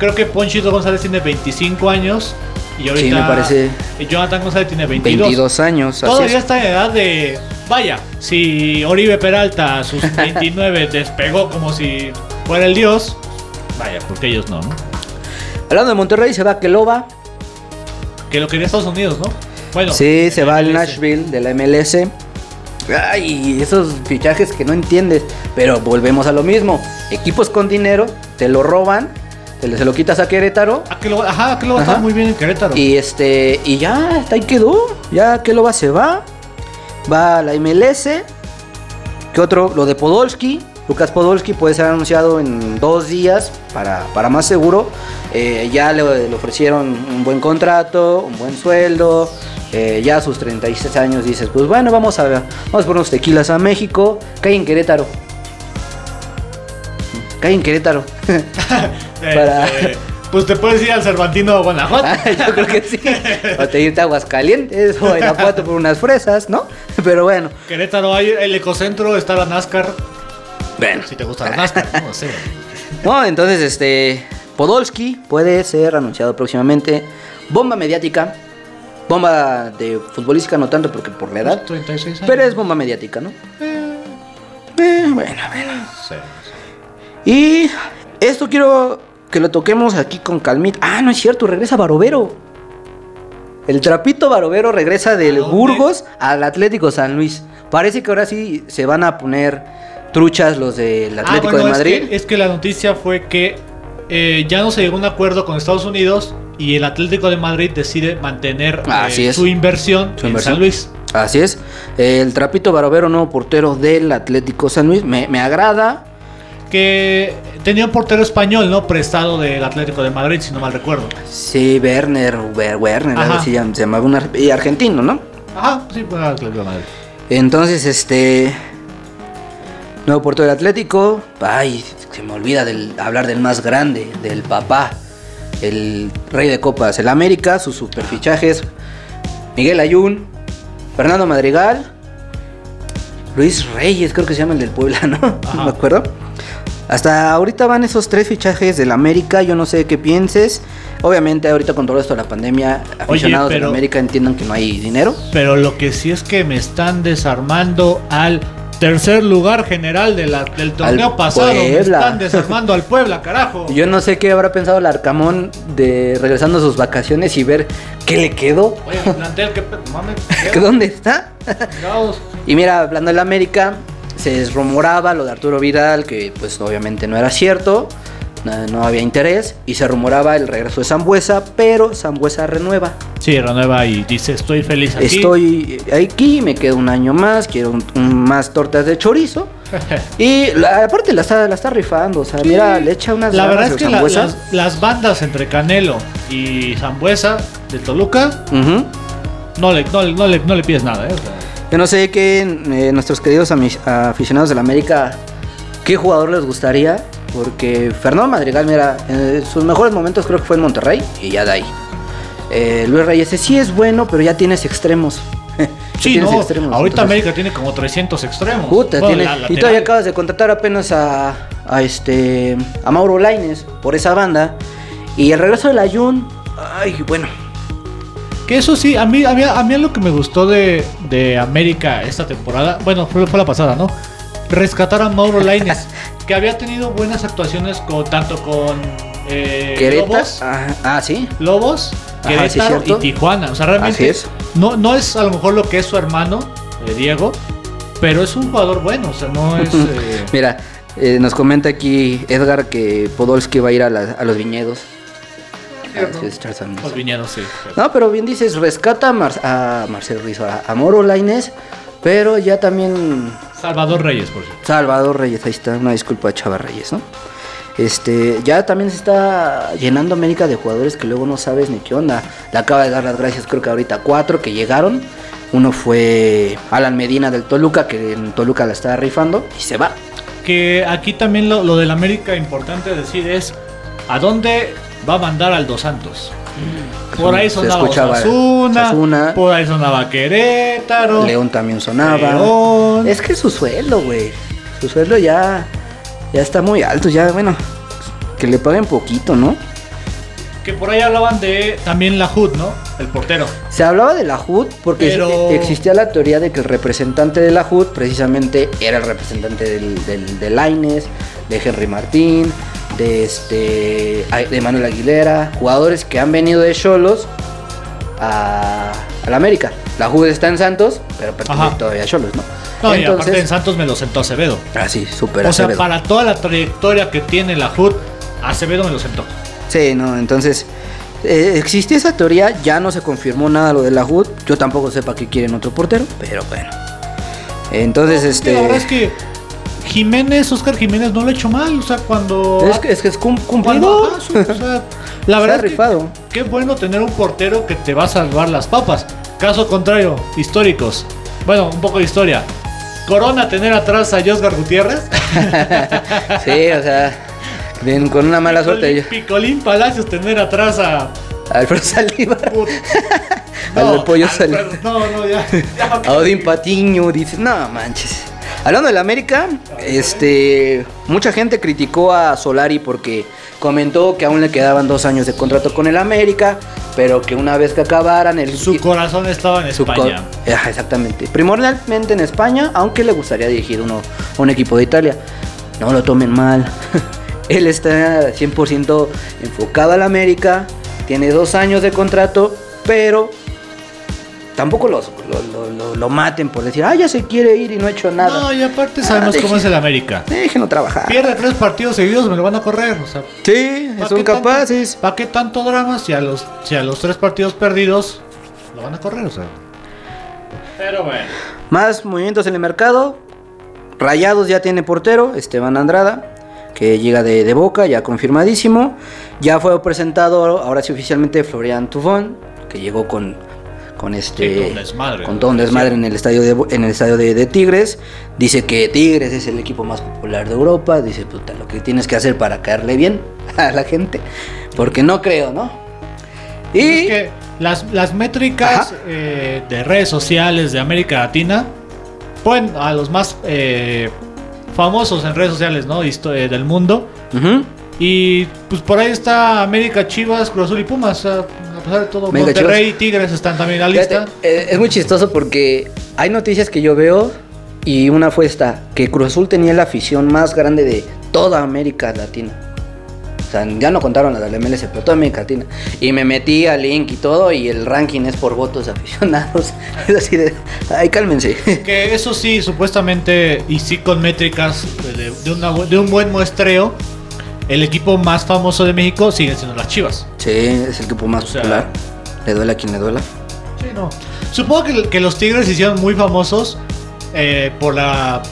Creo que Ponchito González tiene 25 años y ahorita me parece. Jonathan González tiene 22. 22 años, Todavía es. está en edad de. Vaya, si Oribe Peralta a sus <laughs> 29 despegó como si fuera el dios, vaya, porque ellos no, ¿no? Hablando de Monterrey, se va Keloba. Que lo quería Estados Unidos, ¿no? Bueno, Sí, se va al. Nashville de la MLS. Ay, esos fichajes que no entiendes. Pero volvemos a lo mismo. Equipos con dinero, te lo roban, te lo- se lo quitas a Querétaro. Ah, que lo, ajá, que lo va a estar muy bien en Querétaro. Y este, y ya, hasta ahí quedó. Ya Keloba se va. Va a la MLS. ¿Qué otro? Lo de Podolski. Lucas Podolski puede ser anunciado en dos días para, para más seguro. Eh, ya le, le ofrecieron un buen contrato, un buen sueldo. Eh, ya a sus 36 años dices, pues bueno, vamos a, vamos por unos tequilas a México. Cae en Querétaro. Cae en Querétaro. <laughs> Eh, para- eh, pues te puedes ir al Cervantino Guanajuato. Ah, Yo creo que sí. O te irte a Aguascalientes o a Irapuato por unas fresas, ¿no? Pero bueno. Querétaro hay el ecocentro, está la NASCAR. Bueno. Si te gusta la NASCAR, no sé. <laughs> No, entonces, este. Podolski puede ser anunciado próximamente. Bomba mediática. Bomba de futbolística, no tanto porque por la edad. 36 años. Pero es bomba mediática, ¿no? Eh, bueno, bueno. Sí. Y esto quiero que lo toquemos aquí con calmita. Ah, no es cierto, regresa Barovero. El trapito Barovero regresa del. Burgos al Atlético San Luis. Parece que ahora sí se van a poner truchas los del Ah, Atlético bueno, de es Madrid. que- Es que, la noticia fue que eh, ya no se llegó a un acuerdo con Estados Unidos y el Atlético de Madrid decide mantener eh, es. su inversión Su en inversión. San Luis. Así es. El trapito Barovero, nuevo portero del Atlético San Luis. Me, me agrada. Que tenía un portero español, ¿no? Prestado del Atlético de Madrid, si no mal recuerdo. Sí, Werner, Wer- Werner, algo así se llamaba un ar- y argentino, ¿no? Ajá, sí, fue al Atlético de Madrid. Entonces, este. Nuevo portero del Atlético. Ay, se me olvida del, hablar del más grande, del papá. El rey de copas, el América, sus superfichajes. Miguel Ayun, Fernando Madrigal, Luis Reyes, creo que se llama el del Puebla, ¿no? <laughs> No me acuerdo. Hasta ahorita van esos tres fichajes del América, yo no sé qué pienses. Obviamente ahorita con todo esto de la pandemia, aficionados del pero- América entiendan que no hay dinero. Pero lo que sí es que me están desarmando al tercer lugar general de la- del torneo Al pasado. Me están desarmando al Puebla, carajo. <laughs> Yo no sé qué habrá pensado el Arcamón de regresando a sus vacaciones y ver qué le quedó, Oye, el plantel, que mames. <laughs> dónde está. y mira, hablando del América, se rumoraba lo de Arturo Vidal, que pues obviamente no era cierto, no, no había interés, y se rumoraba el regreso de Zambuesa, pero Zambuesa renueva. Sí, renueva y dice, estoy feliz aquí. Estoy aquí, me quedo un año más, quiero un- un- más tortas de chorizo. <laughs> Y la- aparte la está, la está rifando, o sea, mira, le echa unas La verdad es que la- las, las bandas entre Canelo y Zambuesa de Toluca no le, no, le- no le- no le pides nada, ¿eh? O sea, Yo no sé qué eh, nuestros queridos aficionados de la América, qué jugador les gustaría, porque Fernando Madrigal, mira, en sus mejores momentos creo que fue en Monterrey y ya de ahí. Eh, Luis Reyes sí es bueno, pero ya tienes extremos. <laughs> Sí, tienes no, extremos, ahorita entonces- América tiene como 300 extremos. Puta, Bueno, tiene- la- y todavía acabas de contratar apenas a, a este a Mauro Laines por esa banda. Y el regreso de la Jun, ay, bueno, Que eso sí, a mí, a mí, a mí lo que me gustó de, de América esta temporada, bueno, fue, fue la pasada, ¿no? Rescatar a Mauro <laughs> Laines, que había tenido buenas actuaciones con, tanto con eh, Querétaro. Lobos, Ah, ah, sí. Lobos, Ajá, Querétaro sí, y Tijuana. O sea, realmente es. No, no es a lo mejor lo que es su hermano, eh, Diego, pero es un jugador bueno, o sea, no <laughs> es... eh, Mira, nos comenta aquí Edgar que Podolski va a ir a, la- a los viñedos. Sí, es Charles Sanders. los viñedos, sí. No, pero bien dices, rescata a, Mar- a Marcelo Rizzo, a, a Mauro Laines, pero ya también Salvador Reyes, por cierto. Salvador Reyes, ahí está, una disculpa a Chava Reyes, ¿no? Este, ya también se está llenando América de jugadores que luego no sabes ni qué onda. Le acaba de dar las gracias, creo que ahorita cuatro que llegaron. Uno fue Alan Medina del Toluca, que en Toluca la está rifando y se va. Que aquí también lo, lo del América importante decir es a dónde va a mandar al Dos Santos. Por ahí sonaba Osasuna, Osasuna. por ahí sonaba Querétaro. León también sonaba. León. Es que su sueldo, güey. Su sueldo ya, ya está muy alto, ya, bueno, que le paguen poquito, ¿no? Que por ahí hablaban de también la HUD, ¿no? El portero. Se hablaba de la HUD porque Pero- existía la teoría de que el representante de la HUD precisamente era el representante del, del, de Lainez, de Henry Martín, de este de Manuel Aguilera, jugadores que han venido de Cholos a, a la América. La HUD está en Santos, pero pertenece todavía a Cholos, ¿no? No, y aparte en Santos me lo sentó Acevedo. así, súper O sea, Acevedo. para toda la trayectoria que tiene la HUD, Acevedo me lo sentó. Sí, no, entonces eh, existía esa teoría, ya no se confirmó nada lo de la HUD. Yo tampoco sé para qué quieren otro portero, pero bueno. Entonces, Sí, este. La verdad es que Jiménez, Oscar Jiménez no lo ha hecho mal. O sea, cuando. Es que es, que es cum- cuando- cumplidor. ajá, su- o sea, <laughs> la verdad es que rifado. qué bueno tener un portero que te va a salvar las papas. Caso contrario, históricos. Bueno, un poco de historia. Corona tener atrás a Josgar Gutiérrez. <laughs> Sí, o sea, bien, con una mala suerte. Picolín, Picolín Palacios tener atrás a. Alfredo Saldívar, <laughs> Put- Al pollo Alfredo- sal- No, no, ya. ya. a Odín Patiño, dices, no manches. Hablando del América, este, mucha gente criticó a Solari porque comentó que aún le quedaban dos años de contrato con el América, pero que una vez que acabaran el Su corazón estaba en España. Exactamente. Primordialmente en España, aunque le gustaría dirigir uno, un equipo de Italia. No lo tomen mal. <laughs> Él está 100% enfocado al América. Tiene dos años de contrato, pero tampoco los, lo, lo- lo- maten por decir, ah, ya se quiere ir y no ha hecho nada. No, y aparte sabemos Ah, cómo es el América. Déjenlo trabajar. Pierde tres partidos seguidos, me lo van a correr. O sea, Sí, ¿para son capaces. ¿Para qué tanto drama si a los, si a los tres partidos perdidos lo van a correr? O sea. Pero bueno. Más movimientos en el mercado. Rayados ya tiene portero, Esteban Andrada, que llega de, de Boca, ya confirmadísimo. Ya fue presentado, ahora sí oficialmente, Florian Tufón, que llegó con, con este... Sí, con un desmadre, con todo un desmadre en el estadio, de, en el estadio de, de Tigres. Dice que Tigres es el equipo más popular de Europa. Dice, puta, lo que tienes que hacer para caerle bien <laughs> a la gente. Porque no creo, ¿no? Y... Es que las, las métricas eh, de redes sociales de América Latina ponen a los más eh, famosos en redes sociales ¿no? Histo- eh, del mundo. Y pues por ahí está América, Chivas, Cruz Azul y Pumas. o sea, a pesar de todo, América, Monterrey y Tigres están también en la lista. Fíjate, eh, es muy chistoso porque hay noticias que yo veo y una fue esta, que Cruz Azul tenía la afición más grande de toda América Latina. O sea, ya no contaron la del MLS, pero toda América Latina. Y me metí al link y todo y el ranking es por votos de aficionados. <laughs> Es así de, ay, cálmense. Que eso sí, supuestamente, y sí con métricas de, de una de un buen muestreo, el equipo más famoso de México sigue siendo las Chivas. Sí, es el equipo más O sea- popular. Le duela a quien le duela. Sí, no. Supongo que, que los Tigres se hicieron muy famosos eh, por la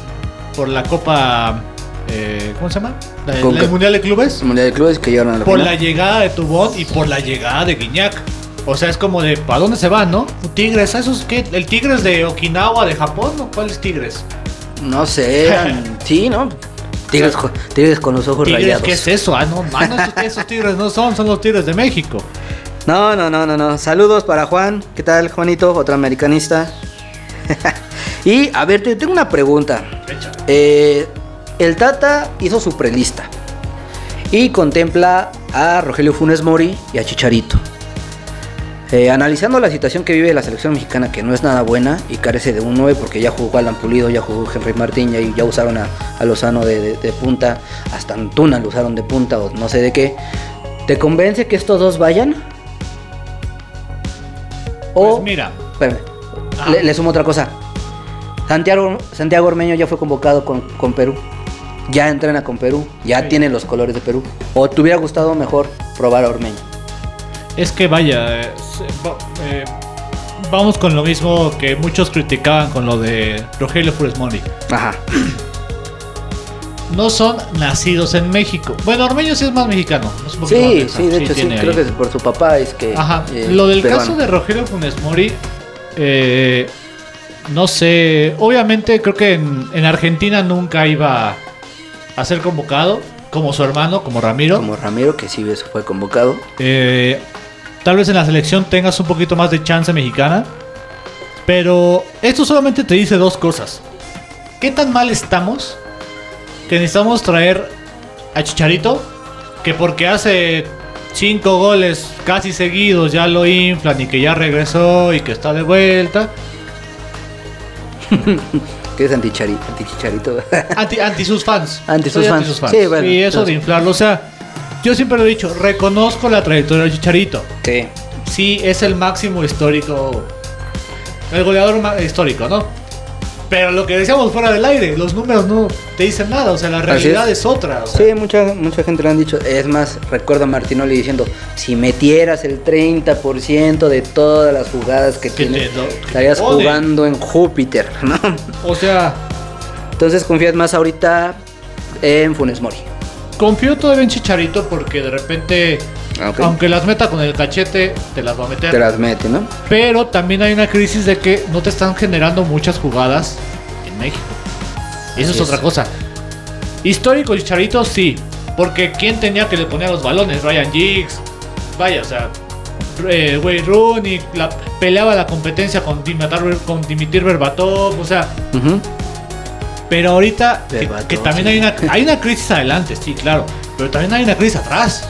por la Copa. eh, ¿Cómo se llama? La- el, Mundial de Clubes. El Mundial de Clubes que llegaron a la Por final. la llegada de Tubón y por la llegada de Guiñac. O sea, es como de, ¿para dónde se van, no? Tigres, ¿esos qué? ¿El Tigres de Okinawa, de Japón? ¿O cuáles Tigres? No sé, eran- <laughs> sí, ¿no? Tigres, con- tigres con los ojos ¿Tigres rayados. qué es eso? Ah, no, esos Tigres no son, son los Tigres de México. No, no, no, no, no. Saludos para Juan. ¿Qué tal, Juanito? Otro americanista. <laughs> y, a ver, te tengo una pregunta. Eh, el Tata hizo su prelista. Y contempla a Rogelio Funes Mori y a Chicharito. Eh, analizando la situación que vive la selección mexicana, que no es nada buena y carece de un 9, porque ya jugó Alan Pulido, ya jugó Henry Martín, ya, ya usaron a, a Lozano de, de- de punta, hasta Antuna lo usaron de punta o no sé de qué. ¿Te convence que estos dos vayan? O, Pues mira, espérame, Ah. le, le sumo otra cosa. Santiago, Santiago Ormeño ya fue convocado con, con Perú. Ya entrena con Perú. Ya Sí. tiene los colores de Perú. ¿O te hubiera gustado mejor probar a Ormeño? Es que vaya, eh, eh, vamos con lo mismo que muchos criticaban con lo de Rogelio Funes Mori. Ajá. No son nacidos en México. Bueno, Ormeño sí es más mexicano. es un poquito más Sí, sí, de hecho sí. Creo ahí. que por su papá es que. Ajá. eh, Lo del peruano. caso de Rogelio Funes Mori, eh, no sé. Obviamente, creo que en, en Argentina nunca iba a ser convocado, como su hermano, como Ramiro. Como Ramiro, que sí eso fue convocado. Eh, tal vez en la selección tengas un poquito más de chance mexicana. Pero esto solamente te dice dos cosas. ¿Qué tan mal estamos? Que necesitamos traer a Chicharito. Que porque hace cinco goles casi seguidos ya lo inflan y que ya regresó y que está de vuelta. <laughs> Que es antichicharito. Anti, anti sus fans. Anti sus Soy fans. Sí, bueno, y eso entonces- de inflarlo. O sea, yo siempre lo he dicho, reconozco la trayectoria de Chicharito. sí. sí es el máximo histórico. El goleador histórico, ¿no? Pero lo que decíamos fuera del aire, los números no te dicen nada, o sea, la realidad es. es. otra. o sea, Sí, mucha, mucha gente lo han dicho. Es más, recuerdo a Martinoli diciendo, si metieras el 30% de todas las jugadas que, Que tienes, te estarías jugando en Júpiter, <laughs> ¿no? O sea, Entonces confías más ahorita en Funes Mori. Confío todavía en Chicharito porque de repente, Ah, aunque las meta con el cachete, te las va a meter. Te las mete, ¿no? Pero también hay una crisis de que no te están generando muchas jugadas en México. Y eso es es. otra cosa. Histórico Chicharito, sí. Porque ¿quién tenía que le ponía los balones? Ryan Giggs. Vaya, o sea, eh, Wayne Rooney la, peleaba la competencia con Dimitar, con Dimitir Berbatov. O sea, Ujú. Pero ahorita, que, también hay una, hay una crisis adelante, sí, claro. Pero también hay una crisis atrás.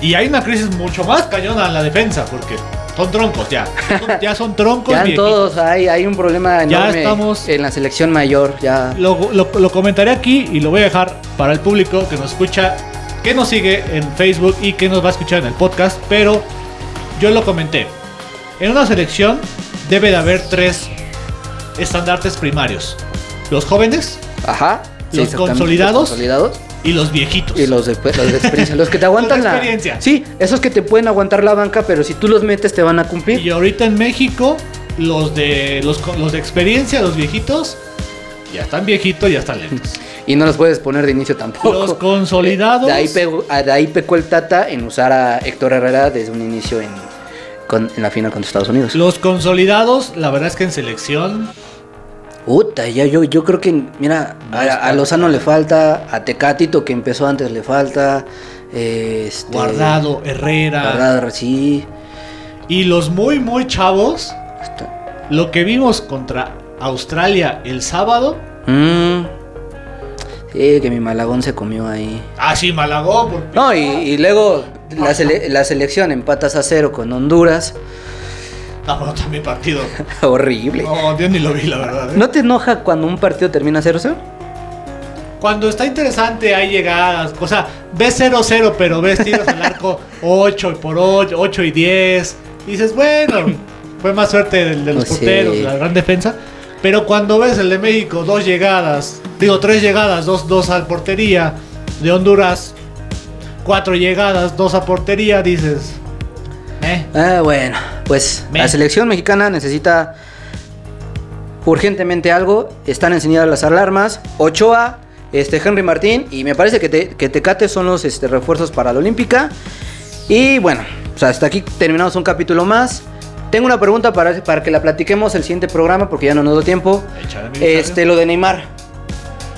Y hay una crisis mucho más cañona en la defensa, porque son troncos ya. Son- <laughs> ya son troncos Ya en todos hay, hay un problema Ya enorme estamos- en la selección mayor. Ya. Lo, lo- lo comentaré aquí y lo voy a dejar para el público que nos escucha, que nos sigue en Facebook y que nos va a escuchar en el podcast. Pero yo lo comenté. En una selección debe de haber tres estandartes primarios: los jóvenes Ajá. Los consolidados. los consolidados y los viejitos. y los de, los de experiencia. Los que te <laughs> aguantan la. experiencia. Sí, esos que te pueden aguantar la banca, pero si tú los metes te van a cumplir. Y ahorita en México, los de los, con- los de experiencia, los viejitos, ya están viejitos, ya están lentos. <laughs> Y no los puedes poner de inicio tampoco. Los consolidados. De ahí, pegó- de ahí pecó el Tata en usar a Héctor Herrera desde un inicio en, con- en la final contra Estados Unidos. Los consolidados, la verdad es que en selección Puta, ya yo, yo creo que, mira, a, a Lozano le falta, a Tecatito que empezó antes le falta, este, Guardado, Herrera. Guardado, sí. Y los muy, muy chavos, Está- lo que vimos contra Australia el sábado. Mm. Sí, que mi Malagón se comió ahí. Ah, sí, Malagón. porque- No, y, y luego la, sele- la selección empatas a cero con Honduras. Ah, bueno, también partido. <laughs> Horrible. No, yo ni lo vi, la verdad. ¿eh? ¿No te enoja cuando un partido termina 0-0? Cuando está interesante hay llegadas, o sea, ves 0-0, pero ves tiros al arco <laughs> 8 por 8, 8 y 10. Y dices, bueno, fue más suerte del de los Pues sí. porteros, la gran defensa. Pero cuando ves el de México, dos llegadas, digo, tres llegadas, dos, dos al portería, de Honduras, cuatro llegadas, dos a portería, dices, eh, Ah, bueno, pues la selección mexicana necesita urgentemente algo. Están encendidas las alarmas. Ochoa, este Henry Martín y me parece que, te, que Tecate son los este, refuerzos para la Olímpica. Y bueno, pues hasta aquí terminamos un capítulo más. Tengo una pregunta para, para que la platiquemos el siguiente programa porque ya no nos dio tiempo. Este, lo de Neymar.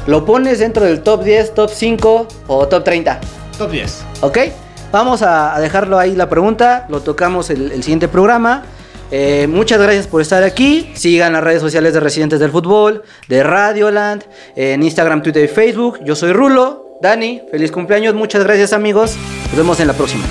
¿Lo pones dentro del top 10, top 5 o top 30? top 10. ¿Ok? Vamos a, dejarlo ahí la pregunta. Lo tocamos el, el siguiente programa. Eh, muchas gracias por estar aquí. Sigan las redes sociales de Residentes del Fútbol, de Radioland, en Instagram, Twitter y Facebook. Yo soy Rulo. Dani, feliz cumpleaños. Muchas gracias amigos. Nos vemos en la próxima.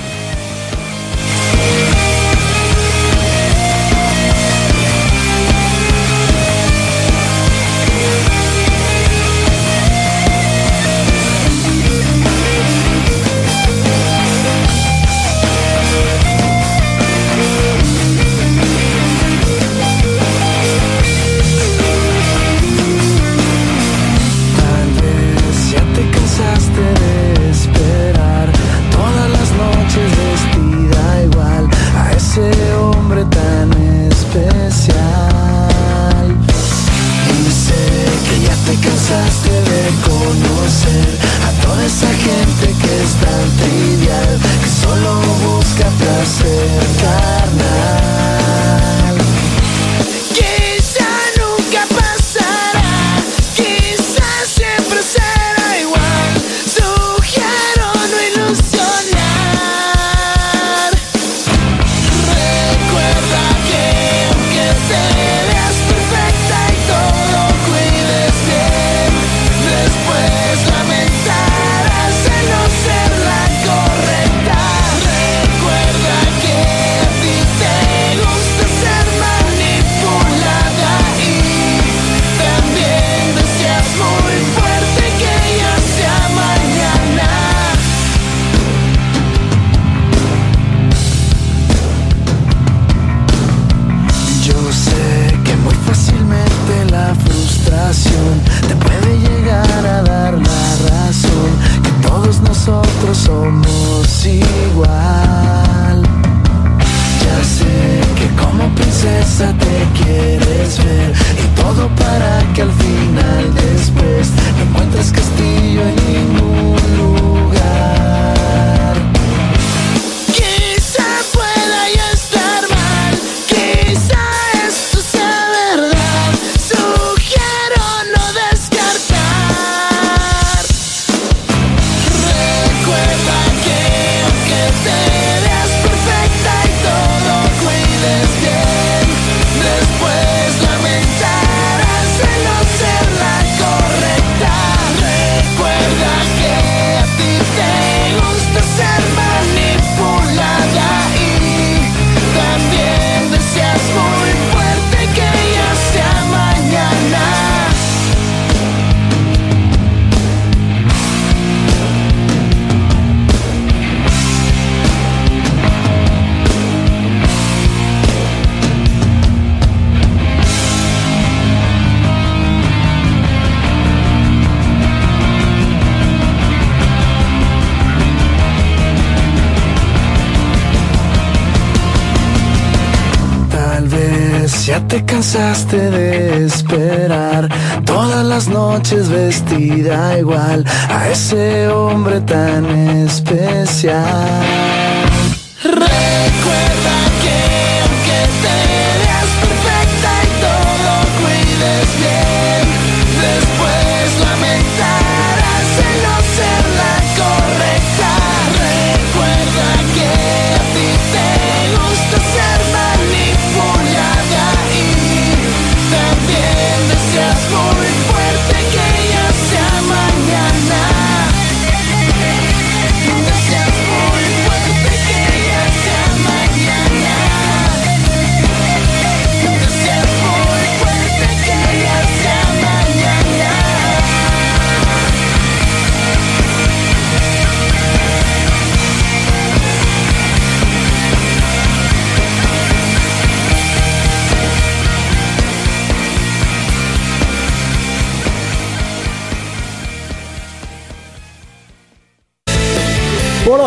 Cansaste de esperar todas las noches vestida igual a ese hombre tan especial.